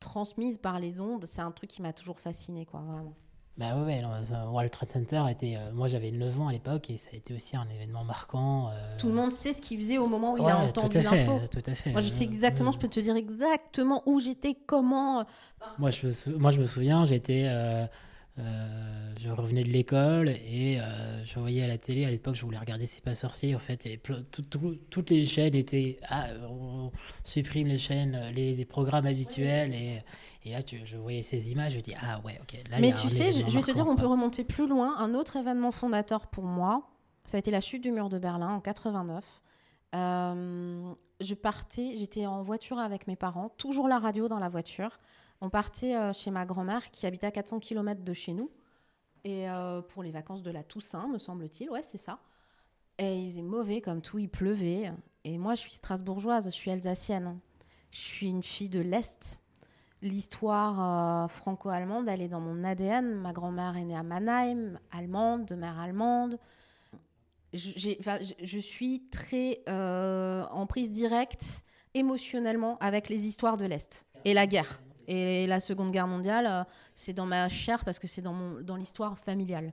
transmise par les ondes, c'est un truc qui m'a toujours fasciné, quoi, vraiment. Bah ouais, euh, World Trade Center était. euh, moi, j'avais 9 ans à l'époque et ça a été aussi un événement marquant. euh, Tout le monde sait ce qu'il faisait au moment où il a entendu l'info. Tout à fait. Moi, je sais exactement, je peux te dire exactement où j'étais, comment. Moi, je moi, je me souviens, j'étais. euh, euh, je revenais de l'école et euh, je voyais à la télé, à l'époque, je voulais regarder C'est pas sorcier. En fait, et ple- tout- tout- toutes les chaînes étaient. Ah, on supprime les chaînes, les, les programmes habituels. Et, et là, tu- je voyais ces images, je dis Ah ouais, ok. Là, Mais tu sais, je, vais te dire, on peut remonter plus loin. Un autre événement fondateur pour moi, ça a été la chute du mur de Berlin en 89. Euh, je partais, j'étais en voiture avec mes parents, toujours la radio dans la voiture. On partait euh, chez ma grand-mère qui habitait à 400 km de chez nous. Et euh, pour les vacances de la Toussaint, me semble-t-il, ouais, c'est ça. Et il faisait mauvais comme tout, il pleuvait. Et moi, je suis strasbourgeoise, je suis alsacienne. Je suis une fille de l'Est. L'histoire euh, franco-allemande, elle est dans mon ADN. Ma grand-mère est née à Mannheim, allemande, de mère allemande. Je, suis très en prise directe émotionnellement avec les histoires de l'Est et la guerre. Et la Seconde Guerre mondiale, euh, c'est dans ma chair parce que c'est dans, mon, dans l'histoire familiale.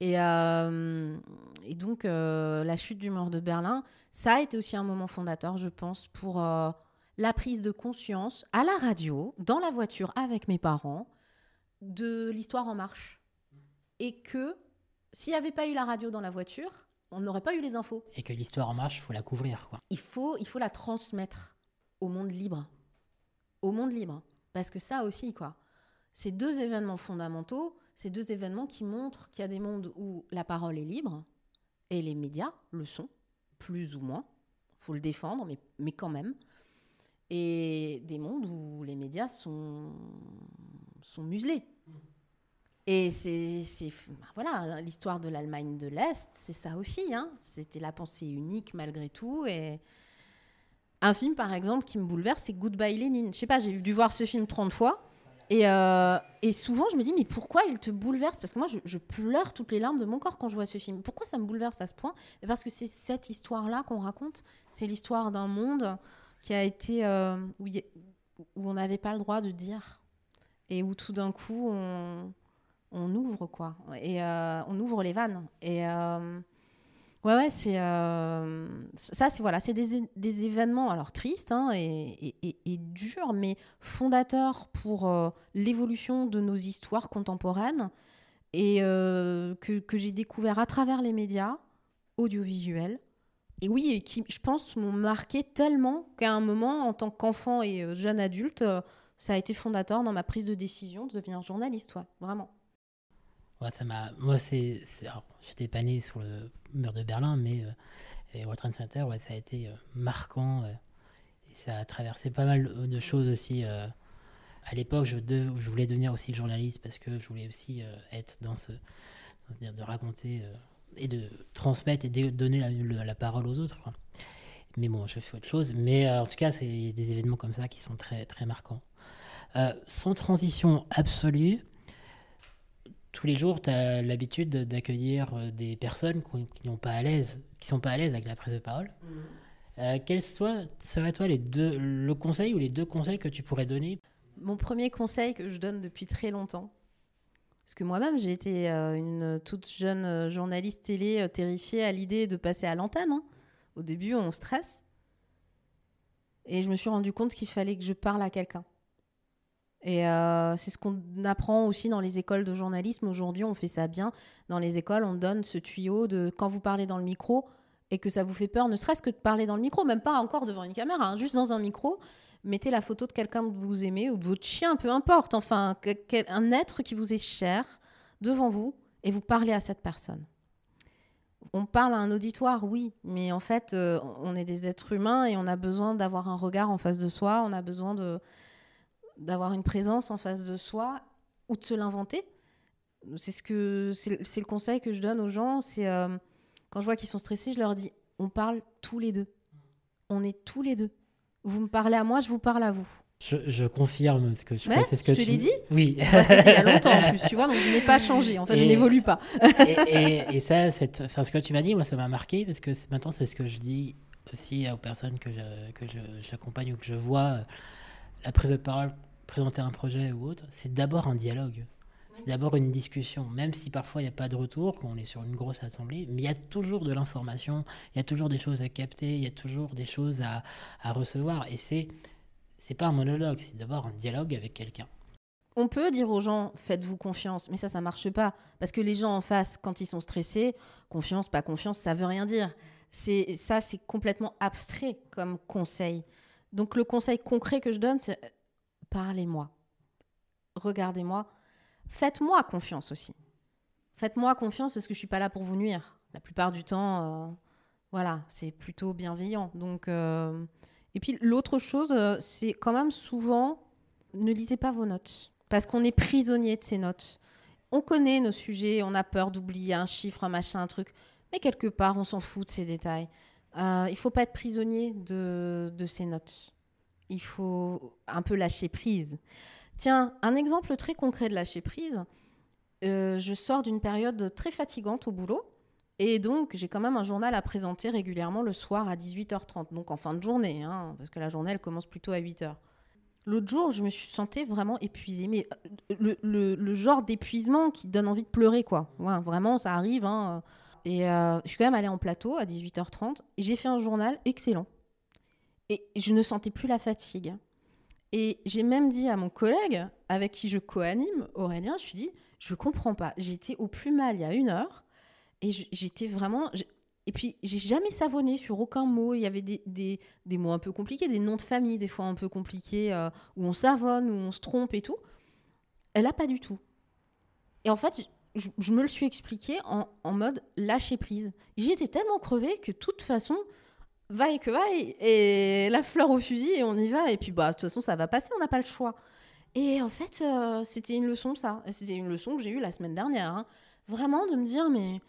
Et, euh, et donc, euh, la chute du mur de Berlin, ça a été aussi un moment fondateur, je pense, pour euh, la prise de conscience à la radio, dans la voiture avec mes parents, de l'histoire en marche. Et que s'il n'y avait pas eu la radio dans la voiture, on n'aurait pas eu les infos. Et que l'histoire en marche, il faut la couvrir. Quoi. Il faut, il faut la transmettre au monde libre. Au monde libre. Parce que ça aussi, quoi. Ces deux événements fondamentaux, ces deux événements qui montrent qu'il y a des mondes où la parole est libre, et les médias le sont, plus ou moins. faut le défendre, mais, mais quand même. Et des mondes où les médias sont, sont muselés. Et c'est, bah voilà, l'histoire de l'Allemagne de l'Est, c'est ça aussi. hein. C'était la pensée unique malgré tout. Et un film, par exemple, qui me bouleverse, c'est Goodbye Lénine. Je sais pas, j'ai dû voir ce film 30 fois. Et, euh, et souvent, je me dis, mais pourquoi il te bouleverse? Parce que moi, je, pleure toutes les larmes de mon corps quand je vois ce film. Pourquoi ça me bouleverse à ce point? Parce que c'est cette histoire-là qu'on raconte. C'est l'histoire d'un monde qui a été. euh, où, on n'avait pas le droit de dire. Et où tout d'un coup, on, on ouvre, quoi. Et euh, on ouvre les vannes. Et. Ouais, ouais, c'est euh, ça, c'est voilà, c'est des, des événements alors tristes hein, et, et, et- durs, mais fondateurs pour euh, l'évolution de nos histoires contemporaines et euh, que, que j'ai découvert à travers les médias audiovisuels. Et oui, et qui, je pense, m'ont marqué tellement qu'à un moment, en tant qu'enfant et jeune adulte, ça a été fondateur dans ma prise de décision de devenir journaliste, ouais, vraiment. Ouais, ça m'a. Moi, c'est. alors, J'étais pas né sur le mur de Berlin, mais euh, World Trade Center, ouais, ça a été euh, marquant. euh, et ça a traversé pas mal de choses aussi. euh. à l'époque, je, je voulais devenir aussi journaliste parce que je voulais aussi être dans ce. dans ce de raconter et de transmettre et de donner la, la parole aux autres. quoi. Mais bon, je fais autre chose. Mais en tout cas, c'est des événements comme ça qui sont très, très marquants. Sans transition absolue, tous les jours, tu as l'habitude de- d'accueillir euh, des personnes qui n'ont pas à l'aise, qui sont pas à l'aise avec la prise de parole. Euh, quels soient, seraient toi les deux, le conseil ou les deux conseils que tu pourrais donner? Mon premier conseil que je donne depuis très longtemps, parce que moi-même j'ai été euh, une toute jeune euh, journaliste télé euh, terrifiée à l'idée de passer à l'antenne. hein. Au début, on stresse. Et je me suis rendu compte qu'il fallait que je parle à quelqu'un. Et euh, c'est ce qu'on apprend aussi dans les écoles de journalisme. Aujourd'hui, on fait ça bien. Dans les écoles, on donne ce tuyau de quand vous parlez dans le micro et que ça vous fait peur, ne serait-ce que de parler dans le micro, même pas encore devant une caméra, hein, juste dans un micro, mettez la photo de quelqu'un que vous aimez ou de votre chien, peu importe, enfin, un être qui vous est cher devant vous et vous parlez à cette personne. On parle à un auditoire, oui, mais en fait, euh, on est des êtres humains et on a besoin d'avoir un regard en face de soi, on a besoin de d'avoir une présence en face de soi ou de se l'inventer. C'est ce que c'est le conseil que je donne aux gens. C'est euh, quand je vois qu'ils sont stressés, je leur dis on parle tous les deux. On est tous les deux. Vous me parlez à moi, je vous parle à vous. Je, confirme ce que je ouais, c'est ce que je te l'ai dit Oui. Bah, c'était il y a longtemps en plus, tu vois, donc je n'ai pas changé. En fait, je n'évolue pas. et, et, ça, enfin, ce que tu m'as dit, moi, ça m'a marqué parce que maintenant, c'est ce que je dis aussi aux personnes que j'accompagne ou que je vois. La prise de parole, présenter un projet ou autre, c'est d'abord un dialogue. C'est d'abord une discussion, même si parfois il n'y a pas de retour, quand on est sur une grosse assemblée, mais il y a toujours de l'information, il y a toujours des choses à capter, il y a toujours des choses à, à recevoir. Et c'est c'est pas un monologue, c'est d'abord un dialogue avec quelqu'un. On peut dire aux gens faites-vous confiance, mais ça, ça marche pas. Parce que les gens en face, quand ils sont stressés, confiance, pas confiance, ça veut rien dire. C'est Ça, c'est complètement abstrait comme conseil. Donc le conseil concret que je donne, c'est parlez-moi, regardez-moi, faites-moi confiance aussi. Faites-moi confiance parce que je suis pas là pour vous nuire. La plupart du temps, euh, voilà, c'est plutôt bienveillant. Donc, euh, et puis l'autre chose, euh, c'est quand même souvent, ne lisez pas vos notes, parce qu'on est prisonnier de ces notes. On connaît nos sujets, on a peur d'oublier un chiffre, un machin, un truc, mais quelque part, on s'en fout de ces détails. il faut pas être prisonnier de, de ces notes. Il faut un peu lâcher prise. Tiens, un exemple très concret de lâcher prise. Euh, je sors d'une période très fatigante au boulot. Et donc, j'ai quand même un journal à présenter régulièrement le soir à 18h30, donc en fin de journée, hein, parce que la journée, elle commence plutôt à 8h. L'autre jour, je me suis sentie vraiment épuisée, mais euh, le, genre d'épuisement qui donne envie de pleurer, quoi. vraiment, ça arrive. Hein. Et euh, je suis quand même allée en plateau à 18h30, et j'ai fait un journal excellent. Et je ne sentais plus la fatigue. Et j'ai même dit à mon collègue avec qui je co-anime, Aurélien, je lui ai dit, je comprends pas. J'étais au plus mal il y a une heure et j'étais vraiment. Et puis, j'ai jamais savonné sur aucun mot. Il y avait des, des, des, mots un peu compliqués, des noms de famille, des fois un peu compliqués, euh, où on savonne, où on se trompe et tout. Elle a pas du tout. Et en fait, je, me le suis expliqué en, en mode lâcher prise. J'étais tellement crevée que de toute façon, va et que va et, la fleur au fusil et on y va et puis bah de toute façon ça va passer on n'a pas le choix. Et en fait euh, c'était une leçon ça. C'était une leçon que j'ai eue la semaine dernière hein. vraiment de me dire mais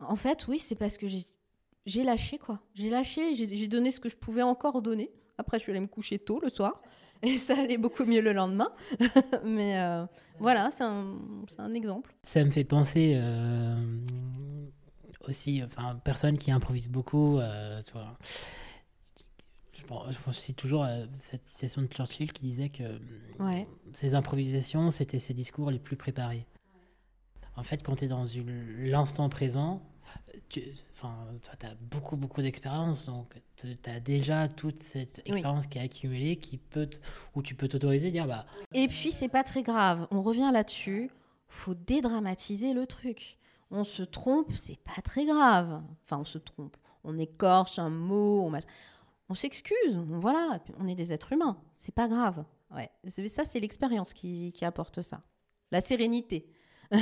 en fait oui c'est parce que j'ai lâché quoi. J'ai lâché j'ai donné ce que je pouvais encore donner. Après je suis allée me coucher tôt le soir et ça allait beaucoup mieux le lendemain. Mais euh, voilà c'est un, un, exemple. Ça me fait penser euh, aussi, enfin, personne qui improvise beaucoup. Euh, tu vois. Je, je pense aussi toujours à cette citation de Churchill qui disait que ouais. ses improvisations, c'était ses discours les plus préparés. En fait, quand tu es dans l'instant présent, tu enfin, as beaucoup, beaucoup d'expérience, donc tu as déjà toute cette expérience qui est accumulée, qui peut où tu peux t'autoriser à dire bah. Et puis, c'est pas très grave, on revient là-dessus, faut dédramatiser le truc on se trompe, c'est pas très grave. Enfin, on se trompe. On écorche un mot, on, s'excuse, voilà, on est des êtres humains, c'est pas grave. Ouais, ça, c'est l'expérience qui, apporte ça. La sérénité.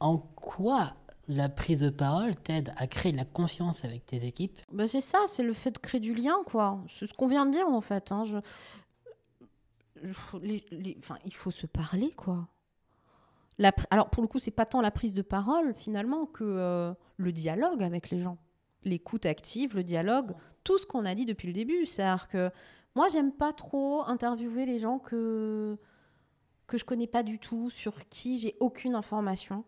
en quoi la prise de parole t'aide à créer de la confiance avec tes équipes? Bah C'est ça, c'est le fait de créer du lien, quoi. C'est ce qu'on vient de dire, en fait. Hein. enfin, il faut se parler, quoi alors pour le coup, c'est pas tant la prise de parole finalement que euh, le dialogue avec les gens, l'écoute active, le dialogue, tout ce qu'on a dit depuis le début. C'est-à-dire que moi, j'aime pas trop interviewer les gens que que je connais pas du tout, sur qui j'ai aucune information,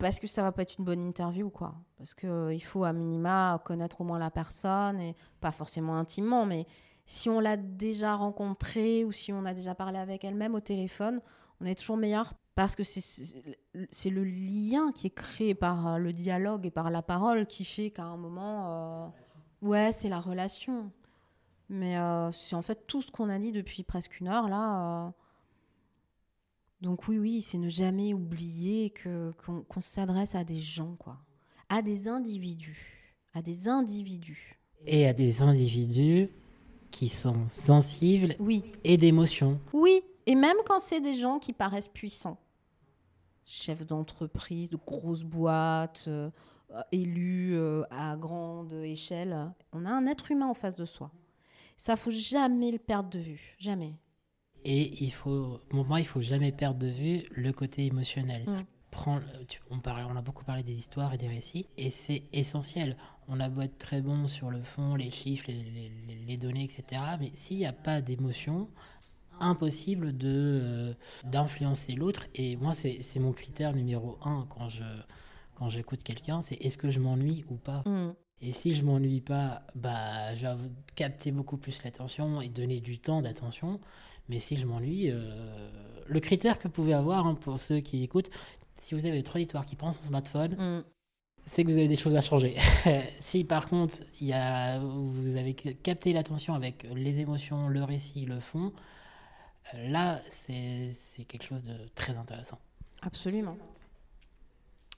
parce que ça va pas être une bonne interview, quoi. Parce que euh, il faut à minima connaître au moins la personne et pas forcément intimement, mais si on l'a déjà rencontrée ou si on a déjà parlé avec elle-même au téléphone, on est toujours meilleur parce que c'est le lien qui est créé par euh, le dialogue et par la parole qui fait qu'à un moment, euh, ouais, c'est la relation. Mais euh, c'est en fait tout ce qu'on a dit depuis presque une heure là. Donc oui, oui, c'est ne jamais oublier que qu'on s'adresse à des gens, quoi, à des individus, à des individus. Et à des individus qui sont sensibles oui. et d'émotions. Oui, et même quand c'est des gens qui paraissent puissants, chefs d'entreprise, de grosses boîtes, euh, élus euh, à grande échelle, on a un être humain en face de soi. Ça, faut jamais le perdre de vue, jamais. Et il faut, pour moi, il faut jamais perdre de vue le côté émotionnel. Prends, on, on a beaucoup parlé des histoires et des récits, et c'est essentiel. On a beau être très bon sur le fond, les chiffres, les, données, etc. Mais s'il n'y a pas d'émotion, impossible de euh, d'influencer l'autre. Et moi, c'est mon critère numéro un quand je quand j'écoute quelqu'un, c'est est-ce que je m'ennuie ou pas? Mm. Et si je m'ennuie pas, bah, je vais capter beaucoup plus l'attention et donner du temps d'attention. Mais si je m'ennuie, euh, le critère que vous pouvez avoir hein, pour ceux qui écoutent, si vous avez trois histoires qui prend son smartphone, mm. c'est que vous avez des choses à changer. si par contre, y a, vous avez capté l'attention avec les émotions, le récit, le fond, là, c'est quelque chose de très intéressant. Absolument.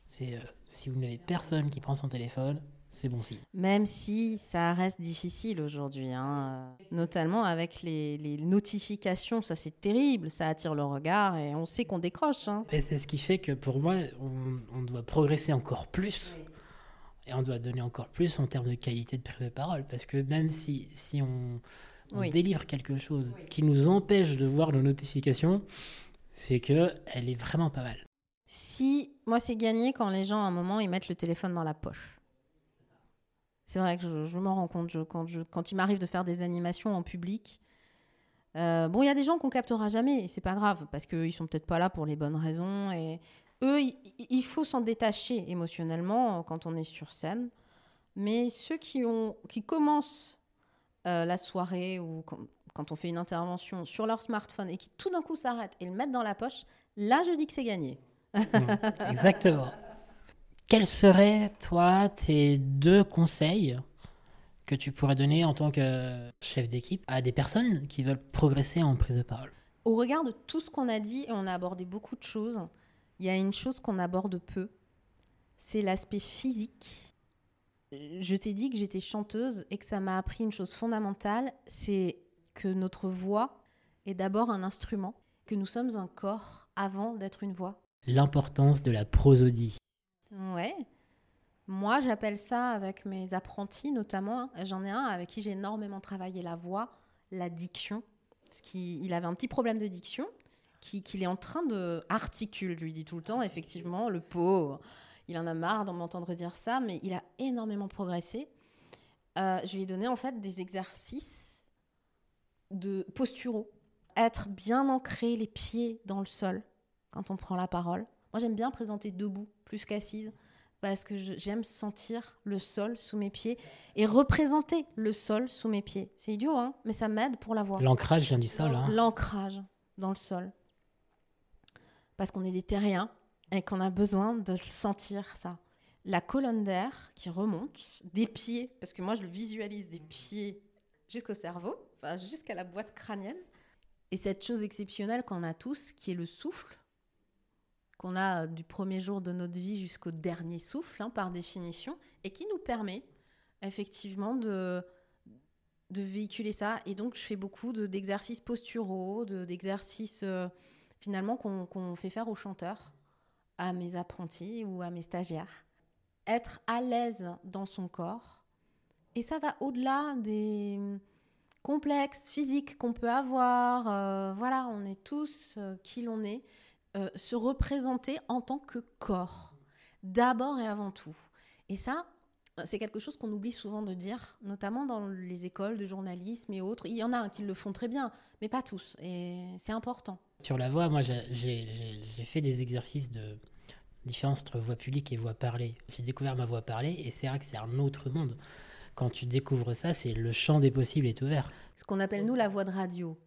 C'est euh, si vous n'avez personne qui prend son téléphone, c'est bon signe. Même si ça reste difficile aujourd'hui, hein, notamment avec les, notifications, ça c'est terrible, ça attire le regard et on sait qu'on décroche. Hein. c'est ce qui fait que pour moi, on, doit progresser encore plus. Et on doit donner encore plus en termes de qualité de prise de parole. Parce que même si, si on, délivre quelque chose qui nous empêche de voir nos notifications, c'est que elle est vraiment pas mal. Si, moi, c'est gagné quand les gens, à un moment, ils mettent le téléphone dans la poche. C'est vrai que je, m'en rends compte quand, quand il m'arrive de faire des animations en public. Euh, bon, il y a des gens qu'on captera jamais, et c'est pas grave, parce qu'ils sont peut-être pas là pour les bonnes raisons. Et eux, il, faut s'en détacher émotionnellement quand on est sur scène. Mais ceux qui, ont, qui commencent euh, la soirée ou quand, quand, on fait une intervention sur leur smartphone et qui tout d'un coup s'arrêtent et le mettent dans la poche, là, je dis que c'est gagné. Mmh, exactement. Quels seraient, toi, tes deux conseils que tu pourrais donner en tant que chef d'équipe à des personnes qui veulent progresser en prise de parole? Au regard de tout ce qu'on a dit, et on a abordé beaucoup de choses, il y a une chose qu'on aborde peu, c'est l'aspect physique. Je t'ai dit que j'étais chanteuse et que ça m'a appris une chose fondamentale, c'est que notre voix est d'abord un instrument, que nous sommes un corps avant d'être une voix l'importance de la prosodie. Ouais. Moi, j'appelle ça avec mes apprentis notamment. J'en ai un avec qui j'ai énormément travaillé la voix, la diction. Parce qu'il avait un petit problème de diction qu'il est en train de articule. Je lui dis tout le temps, effectivement, le pauvre. Il en a marre d'en m'entendre dire ça, mais il a énormément progressé. Euh, je lui ai donné en fait des exercices de posturaux. Être bien ancré, les pieds dans le sol quand on prend la parole. Moi, j'aime bien présenter debout plus qu'assise parce que j'aime sentir le sol sous mes pieds et représenter le sol sous mes pieds. C'est idiot, hein mais ça m'aide pour la voix. L'ancrage vient du sol. Hein L'ancrage dans le sol. Parce qu'on est des terriens et qu'on a besoin de sentir ça. La colonne d'air qui remonte des pieds, parce que moi je le visualise des pieds jusqu'au cerveau, enfin jusqu'à la boîte crânienne. Et cette chose exceptionnelle qu'on a tous, qui est le souffle, qu'on a du premier jour de notre vie jusqu'au dernier souffle, hein, par définition, et qui nous permet effectivement de, de véhiculer ça. Et donc, je fais beaucoup d'exercices posturaux, d'exercices euh, finalement qu'on fait faire aux chanteurs, à mes apprentis ou à mes stagiaires. Être à l'aise dans son corps. Et ça va au-delà des complexes physiques qu'on peut avoir. Euh, voilà, on est tous euh, qui l'on est. Euh, se représenter en tant que corps, d'abord et avant tout. Et ça, c'est quelque chose qu'on oublie souvent de dire, notamment dans les écoles de journalisme et autres. Il y en a qui le font très bien, mais pas tous. Et c'est important. Sur la voix, moi, j'ai fait des exercices de différence entre voix publique et voix parlée. J'ai découvert ma voix parlée et c'est vrai que c'est un autre monde. Quand tu découvres ça, c'est le champ des possibles est ouvert. Ce qu'on appelle nous la voix de radio.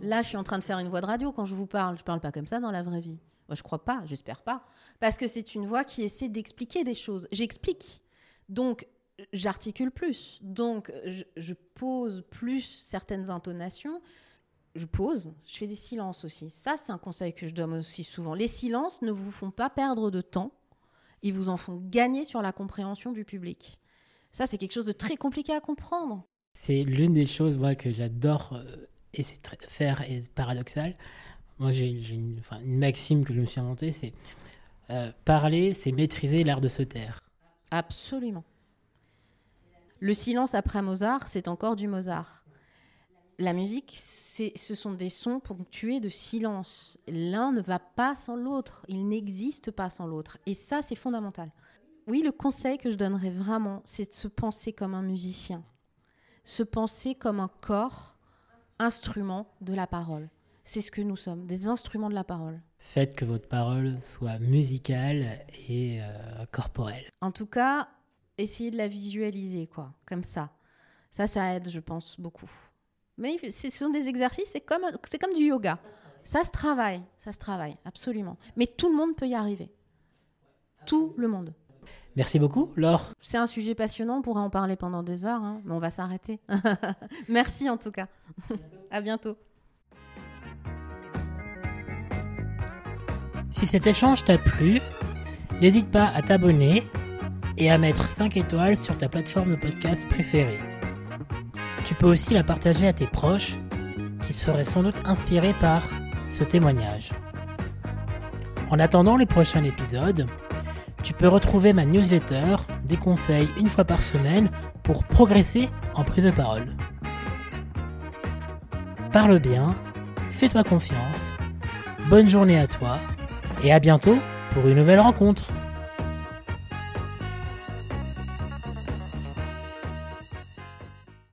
Là, je suis en train de faire une voix de radio quand je vous parle. Je parle pas comme ça dans la vraie vie. Moi, je crois pas, j'espère pas. Parce que c'est une voix qui essaie d'expliquer des choses. J'explique. Donc, j'articule plus. Donc, je, pose plus certaines intonations. Je pose, je fais des silences aussi. Ça, c'est un conseil que je donne aussi souvent. Les silences ne vous font pas perdre de temps. Ils vous en font gagner sur la compréhension du public. Ça, c'est quelque chose de très compliqué à comprendre. C'est l'une des choses, moi, que j'adore euh, c'est très, faire et paradoxal. Moi, j'ai une, maxime que je me suis inventée, c'est euh, parler, c'est maîtriser l'art de se taire. Absolument. Le silence après Mozart, c'est encore du Mozart. La musique, ce sont des sons ponctués de silence. L'un ne va pas sans l'autre. Il n'existe pas sans l'autre. Et ça, c'est fondamental. Oui, le conseil que je donnerais vraiment, c'est de se penser comme un musicien. Se penser comme un corps, instrument de la parole. C'est ce que nous sommes, des instruments de la parole. Faites que votre parole soit musicale et euh, corporelle. En tout cas, essayez de la visualiser, quoi, comme ça. Ça, ça aide, je pense, beaucoup. Mais ce sont des exercices, c'est comme, c'est comme du yoga. Ça se travaille, ça se travaille, absolument. Mais tout le monde peut y arriver. Tout le monde. Merci beaucoup, Laure. C'est un sujet passionnant, on pourrait en parler pendant des heures, hein, mais on va s'arrêter. Merci en tout cas. à bientôt. Si cet échange t'a plu, n'hésite pas à t'abonner et à mettre 5 étoiles sur ta plateforme de podcast préférée. Tu peux aussi la partager à tes proches qui seraient sans doute inspirés par ce témoignage. En attendant les prochains épisodes, tu peux retrouver ma newsletter, des conseils une fois par semaine pour progresser en prise de parole. Parle bien, fais-toi confiance, bonne journée à toi et à bientôt pour une nouvelle rencontre.